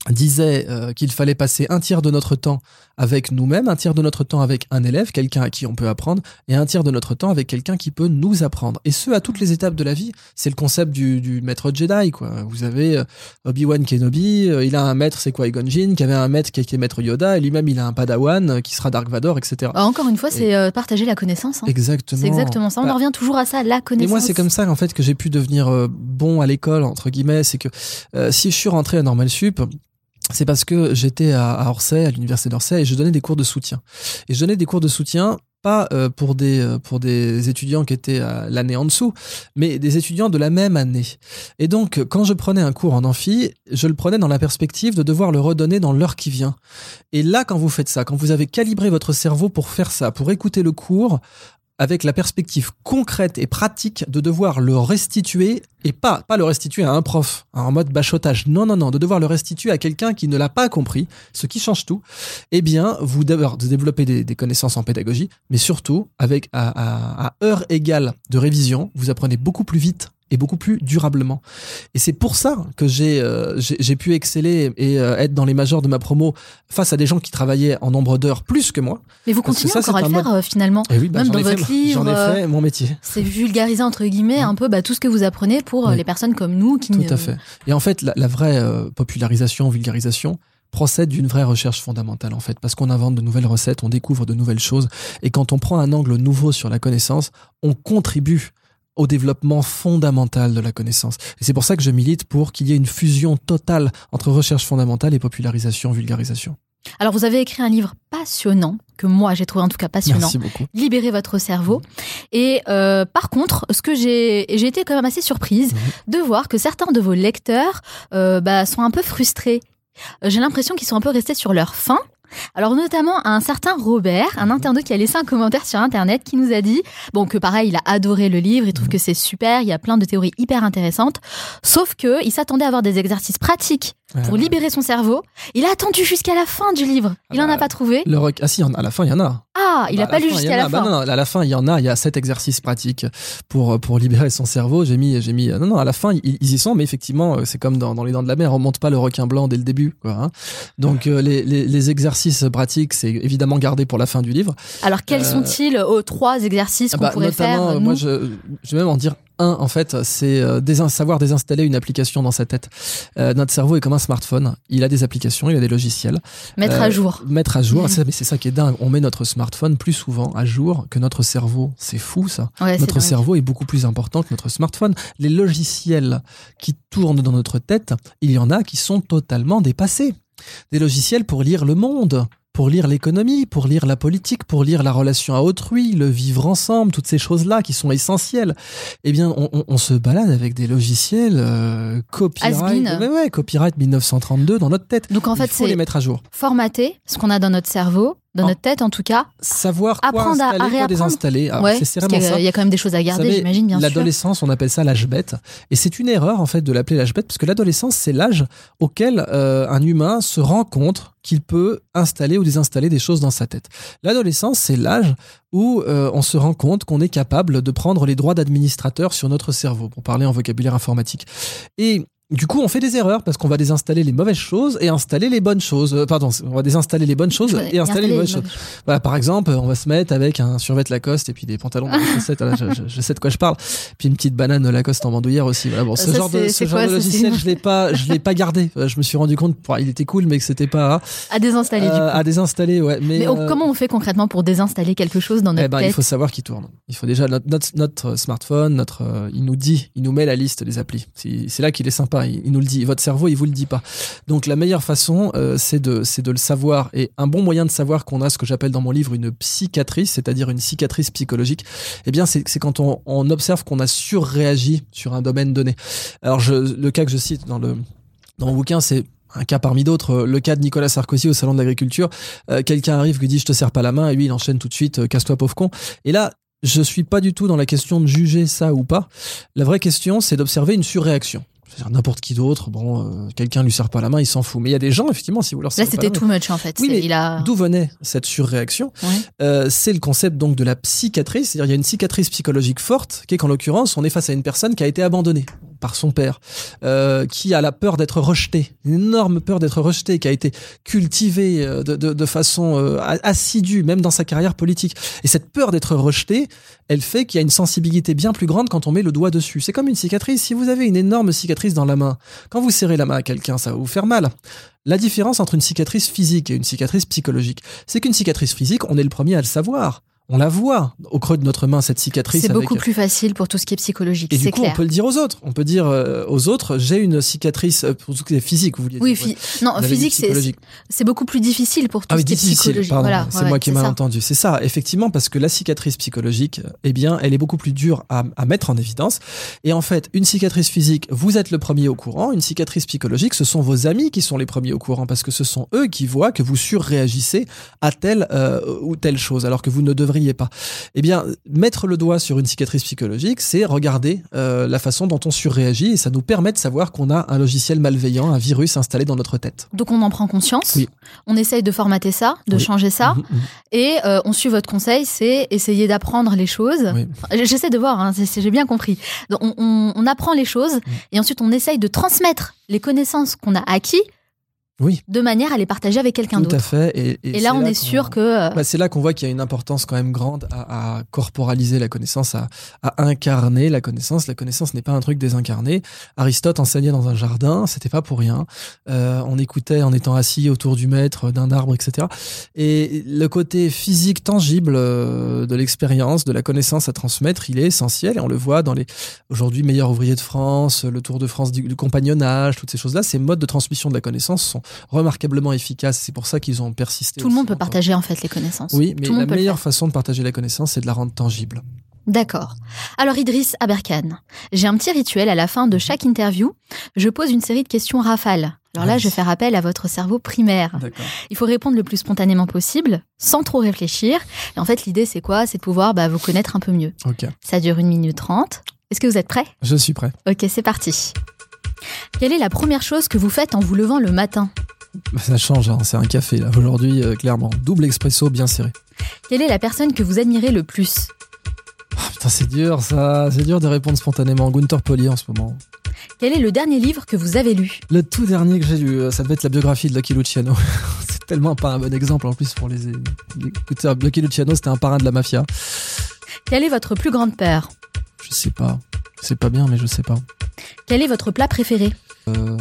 disaient euh, qu'il fallait passer un tiers de notre temps avec nous-mêmes, un tiers de notre temps avec un élève, quelqu'un à qui on peut apprendre, et un tiers de notre temps avec quelqu'un qui peut nous apprendre. Et ce, à toutes les étapes de la vie. C'est le concept du, du maître Jedi, quoi. Vous avez euh, Obi-Wan Kenobi, euh, il a un maître, c'est quoi, Jinn, qui avait un maître qui était maître Yoda, et lui-même, il a un padawan euh, qui sera Dark Vador, etc. Bah, encore une fois, c'est euh, partager la connaissance. hein. Exactement. C'est exactement ça. On Bah, en revient toujours à ça, la et connaissance. moi, c'est comme ça en fait que j'ai pu devenir euh, bon à l'école entre guillemets. C'est que euh, si je suis rentré à Normal Sup, c'est parce que j'étais à, Orsay, à l'université d'Orsay, et je donnais des cours de soutien. Et je donnais des cours de soutien pas euh, pour des euh, pour des étudiants qui étaient l'année en dessous, mais des étudiants de la même année. Et donc, quand je prenais un cours en amphi, je le prenais dans la perspective de devoir le redonner dans l'heure qui vient. Et là, quand vous faites ça, quand vous avez calibré votre cerveau pour faire ça, pour écouter le cours, avec la perspective concrète et pratique de devoir le restituer et pas pas le restituer à un prof en mode bachotage. Non non non de devoir le restituer à quelqu'un qui ne l'a pas compris ce qui change tout. Eh bien vous devez développer des, connaissances en pédagogie mais surtout avec à heure égale de révision vous apprenez beaucoup plus vite et beaucoup plus durablement. Et c'est pour ça que j'ai euh, j'ai pu exceller et euh, être dans les majors de ma promo face à des gens qui travaillaient en nombre d'heures plus que moi. Mais vous continuez encore à le faire finalement, et oui, bah, même dans votre fait, livre. J'en ai fait mon métier. C'est vulgariser entre guillemets un peu bah, tout ce que vous apprenez pour les personnes comme nous qui. Tout à fait. Et en fait, la, la vraie popularisation, vulgarisation, procède d'une vraie recherche fondamentale en fait, parce qu'on invente de nouvelles recettes, on découvre de nouvelles choses, et quand on prend un angle nouveau sur la connaissance, on contribue au développement fondamental de la connaissance. Et c'est pour ça que je milite pour qu'il y ait une fusion totale entre recherche fondamentale et popularisation, vulgarisation. Alors vous avez écrit un livre passionnant que moi j'ai trouvé en tout cas passionnant. Merci beaucoup. Libérer votre cerveau. Et euh, par contre, ce que j'ai j'ai été quand même assez surprise mmh. de voir que certains de vos lecteurs euh, bah, sont un peu frustrés euh, j'ai l'impression qu'ils sont un peu restés sur leur faim. Alors notamment un certain Robert, un internaute qui a laissé un commentaire sur internet qui nous a dit bon que pareil il a adoré le livre, il trouve que c'est super, il y a plein de théories hyper intéressantes, sauf que il s'attendait à avoir des exercices pratiques pour libérer son cerveau. Il a attendu jusqu'à la fin du livre. Il n'en a pas trouvé. Le Ah si, à la fin, il y en a. Ah, il n'a bah, pas lu jusqu'à la bah, fin. non, à la fin, il y en a. Il y a sept exercices pratiques pour, pour libérer son cerveau. J'ai mis, j'ai mis. Non, non, à la fin, ils, y sont, mais effectivement, c'est comme dans, dans, Les Dents de la Mer. On monte pas le requin blanc dès le début. Quoi, hein. Donc, euh, les, les, les, exercices pratiques, c'est évidemment gardé pour la fin du livre. Alors, quels euh, sont-ils aux trois exercices qu'on bah, pourrait faire Moi, je, je vais même en dire un, en fait, c'est euh, savoir désinstaller une application dans sa tête. Euh, notre cerveau est comme un smartphone. Il a des applications, il a des logiciels. Mettre à euh, jour. Mettre à jour. Mmh. Mais c'est ça qui est dingue. On met notre smartphone plus souvent à jour que notre cerveau. C'est fou, ça. notre cerveau est beaucoup plus important que notre smartphone. Les logiciels qui tournent dans notre tête, il y en a qui sont totalement dépassés. Des logiciels pour lire le monde, pour lire l'économie, pour lire la politique, pour lire la relation à autrui, le vivre ensemble, toutes ces choses-là qui sont essentielles. Eh bien, on, on, se balade avec des logiciels euh, copyright, ouais, copyright 1932 dans notre tête. Donc en fait, c'est les mettre à jour. Formater ce qu'on a dans notre cerveau dans notre tête en tout cas. Savoir quoi apprendre installer, à, quoi désinstaller. ouais, c'est il, y a, il y a quand même des choses à garder, j'imagine, bien sûr. L'adolescence, on appelle ça l'âge bête. Et c'est une erreur, en fait, de l'appeler l'âge bête, parce que l'adolescence, c'est l'âge auquel euh, un humain se rend compte qu'il peut installer ou désinstaller des choses dans sa tête. L'adolescence, c'est l'âge où euh, on se rend compte qu'on est capable de prendre les droits d'administrateur sur notre cerveau, pour parler en vocabulaire informatique. Et du coup, on fait des erreurs parce qu'on va désinstaller les mauvaises choses et installer les bonnes choses. Euh, pardon, on va désinstaller les bonnes choses et installer les bonnes choses. Voilà, par exemple, on va se mettre avec un survêt Lacoste et puis des pantalons de chaussettes. je, sais de quoi je parle. Puis une petite banane Lacoste en bandoulière aussi. Voilà, bon, ce genre de, ce genre de logiciel, je l'ai pas, je l'ai pas gardé. Euh, je me suis rendu compte, il était cool, mais que c'était pas à désinstaller. Euh, à désinstaller, ouais. Mais, mais comment on fait concrètement pour désinstaller quelque chose dans notre eh ben, tête Il faut savoir qu'il tourne. Il faut déjà notre, notre, smartphone, notre, il nous dit, il nous met la liste des applis. C'est là qu'il est sympa. Il, nous le dit votre cerveau, il vous le dit pas. Donc la meilleure façon, euh, c'est de, c'est de le savoir. Et un bon moyen de savoir qu'on a ce que j'appelle dans mon livre une psychiatrice, c'est-à-dire une cicatrice psychologique, eh bien c'est, c'est quand on, observe qu'on a surréagi sur un domaine donné. Alors le cas que je cite dans le dans mon bouquin, c'est un cas parmi d'autres, le cas de Nicolas Sarkozy au salon de l'agriculture. Euh, quelqu'un arrive qui dit je te serre pas la main et lui il enchaîne tout de suite euh, casse-toi pauvre con. Et là je suis pas du tout dans la question de juger ça ou pas. La vraie question c'est d'observer une surréaction n'importe qui d'autre, bon, euh, quelqu'un lui serre pas la main, il s'en fout. Mais il y a des gens, effectivement, si vous leur Là, c'était too much, en fait. Oui, mais a... d'où venait cette surréaction euh, C'est le concept donc de la psychiatrice. C'est-à-dire, il y a une cicatrice psychologique forte, qui est qu'en l'occurrence, on est face à une personne qui a été abandonnée par son père, euh, qui a la peur d'être rejeté, une énorme peur d'être rejeté, qui a été cultivée euh, de, de, façon euh, assidue, même dans sa carrière politique. Et cette peur d'être rejeté, elle fait qu'il y a une sensibilité bien plus grande quand on met le doigt dessus. C'est comme une cicatrice. Si vous avez une énorme cicatrice dans la main, quand vous serrez la main à quelqu'un, ça va vous faire mal. La différence entre une cicatrice physique et une cicatrice psychologique, c'est qu'une cicatrice physique, on est le premier à le savoir on la voit au creux de notre main cette cicatrice. C'est beaucoup plus facile pour tout ce qui est psychologique. Et du coup, on peut le dire aux autres. On peut dire euh, aux autres, j'ai une cicatrice euh, pour tout ce qui est physique. Vous vouliez oui, non, physique, c'est beaucoup plus difficile pour tout ah ce qui est psychologique. Voilà, c'est moi qui ai mal entendu. C'est ça, effectivement, parce que la cicatrice psychologique, eh bien, elle est beaucoup plus dure à, à, mettre en évidence. Et en fait, une cicatrice physique, vous êtes le premier au courant. Une cicatrice psychologique, ce sont vos amis qui sont les premiers au courant, parce que ce sont eux qui voient que vous surréagissez à telle euh, ou telle chose, alors que vous ne devrez devriez pas. Eh bien, mettre le doigt sur une cicatrice psychologique, c'est regarder euh, la façon dont on surréagit et ça nous permet de savoir qu'on a un logiciel malveillant, un virus installé dans notre tête. Donc on en prend conscience, Oui. on essaye de formater ça, de Oui. changer ça, Mhm, mhm. et euh, on suit votre conseil, c'est essayer d'apprendre les choses. Oui. J'essaie de voir, hein, j'ai bien compris. Donc, on, on- on apprend les choses et ensuite on essaye de transmettre les connaissances qu'on a acquis Oui. de manière à les partager avec quelqu'un Tout à d'autre. fait. Et, là, on est sûr que euh, Bah, c'est là qu'on voit qu'il y a une importance quand même grande à, à corporaliser la connaissance, à, à incarner la connaissance. La connaissance n'est pas un truc désincarné. Aristote enseignait dans un jardin, c'était pas pour rien. Euh, on écoutait en étant assis autour du maître, d'un arbre, etc. Et le côté physique tangible euh, de l'expérience, de la connaissance à transmettre, il est essentiel. Et on le voit dans les aujourd'hui meilleurs ouvriers de France, le Tour de France du, du compagnonnage, toutes ces choses-là. Ces modes de transmission de la connaissance sont remarquablement efficaces. C'est pour ça qu'ils ont persisté. tout le monde peut longtemps. partager en fait les connaissances. Oui, mais Tout la meilleure façon de partager la connaissance, c'est de la rendre tangible. D'accord. Alors Idriss Aberkan, j'ai un petit rituel à la fin de chaque interview. Je pose une série de questions rafales. Alors là, Vas-y. je vais faire appel à votre cerveau primaire. Il faut répondre le plus spontanément possible, sans trop réfléchir. Et en fait, l'idée, c'est quoi? C'est de pouvoir bah, vous connaître un peu mieux. Ça dure une minute trente. Est-ce que vous êtes prêts? Je suis prêt. Ok, c'est parti. Quelle est la première chose que vous faites en vous levant le matin Bah, Ça change, hein, c'est un café là. Aujourd'hui, euh, clairement. Double expresso bien serré. Quelle est la personne que vous admirez le plus Ah, putain, c'est dur ça. C'est dur de répondre spontanément. Gunther Poli en ce moment. Quel est le dernier livre que vous avez lu Le tout dernier que j'ai lu, euh, ça devait être la biographie de Lucky Luciano. c'est tellement pas un bon exemple en plus pour les. les écouteurs. Lucky Luciano, c'était un parrain de la mafia. Quelle est votre plus grande peur Je sais pas. C'est pas bien, mais je sais pas. Quel est votre plat préféré Euh...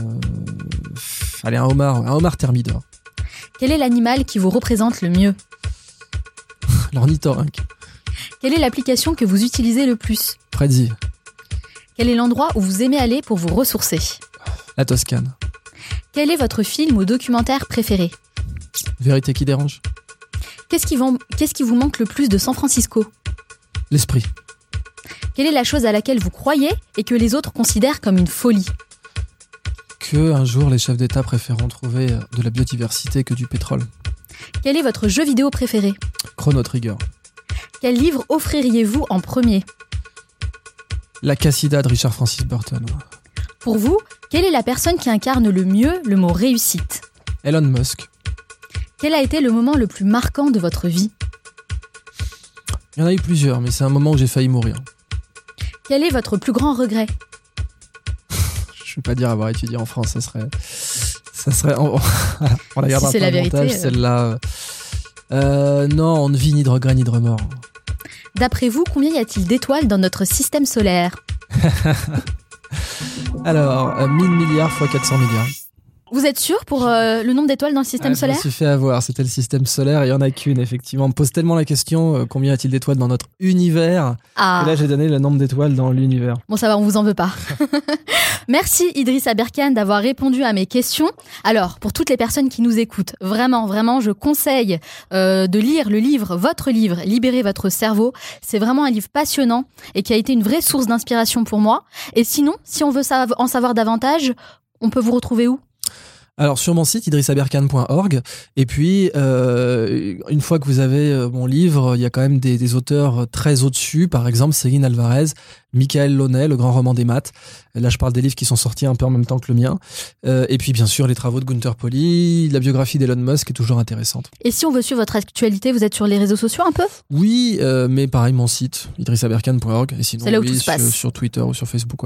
Allez, un homard. Un homard thermidor. Quel est l'animal qui vous représente le mieux L'ornithorynque. Quelle est l'application que vous utilisez le plus Prezi. Quel est l'endroit où vous aimez aller pour vous ressourcer La Toscane. Quel est votre film ou documentaire préféré Vérité qui dérange. Qu'est-ce qui, vous- qu'est-ce qui vous manque le plus de San Francisco L'esprit. Quelle est la chose à laquelle vous croyez et que les autres considèrent comme une folie Que un jour les chefs d'État préféreront trouver de la biodiversité que du pétrole. Quel est votre jeu vidéo préféré Chrono Trigger. Quel livre offririez-vous en premier La Cassida de Richard Francis Burton. Pour vous, quelle est la personne qui incarne le mieux le mot réussite Elon Musk. Quel a été le moment le plus marquant de votre vie Il y en a eu plusieurs, mais c'est un moment où j'ai failli mourir. Quel est votre plus grand regret? Je vais pas dire avoir étudié en France, ça serait. Ça serait. On, on la gardera Si pas la vérité, euh. celle-là. Euh, non, on ne vit ni de regret ni de remords. D'après vous, combien y a-t-il d'étoiles dans notre système solaire? Alors, euh, 1000 milliards fois 400 milliards. Vous êtes sûr pour euh, le nombre d'étoiles dans le système Ouais, Je solaire me suis fait avoir, c'était le système solaire, il y en a qu'une, effectivement. On me pose tellement la question euh, combien y a-t-il d'étoiles dans notre univers Ah, Et là, j'ai donné le nombre d'étoiles dans l'univers. bon ça va, on vous en veut pas. Merci Idriss Aberkan d'avoir répondu à mes questions. Alors, pour toutes les personnes qui nous écoutent, vraiment, vraiment, je conseille euh, de lire le livre, votre livre, Libérer votre cerveau. C'est vraiment un livre passionnant et qui a été une vraie source d'inspiration pour moi. Et sinon, si on veut en savoir davantage, on peut vous retrouver où? Alors sur mon site idrissaberkan.org et puis euh, une fois que vous avez euh, mon livre, il y a quand même des, des auteurs très au-dessus, par exemple Céline Alvarez, Michael Launay, le grand roman des maths. Là je parle des livres qui sont sortis un peu en même temps que le mien. Euh, et puis bien sûr les travaux de Gunther Poli, la biographie d'Elon Musk est toujours intéressante. Et si on veut suivre votre actualité, vous êtes sur les réseaux sociaux un peu? Oui, euh, mais pareil mon site idrissaberkan.org et sinon C'est là où oui, tout se passe. Sur, sur Twitter ou sur Facebook.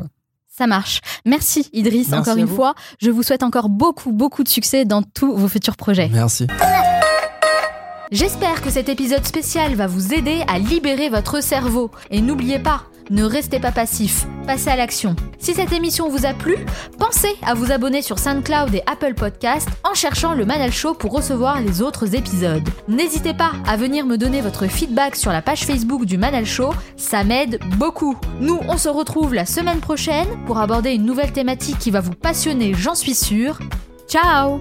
Ça marche. Merci Idriss, Merci encore une vous. fois. Je vous souhaite encore beaucoup, beaucoup de succès dans tous vos futurs projets. Merci. J'espère que cet épisode spécial va vous aider à libérer votre cerveau. Et n'oubliez pas, ne restez pas passif, passez à l'action. Si cette émission vous a plu, pensez à vous abonner sur SoundCloud et Apple Podcast en cherchant le Manal Show pour recevoir les autres épisodes. N'hésitez pas à venir me donner votre feedback sur la page Facebook du Manal Show, ça m'aide beaucoup. Nous, on se retrouve la semaine prochaine pour aborder une nouvelle thématique qui va vous passionner, j'en suis sûre. Ciao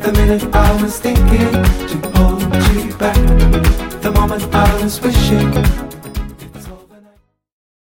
The minute I was thinking to hold you back. The moment I was wishing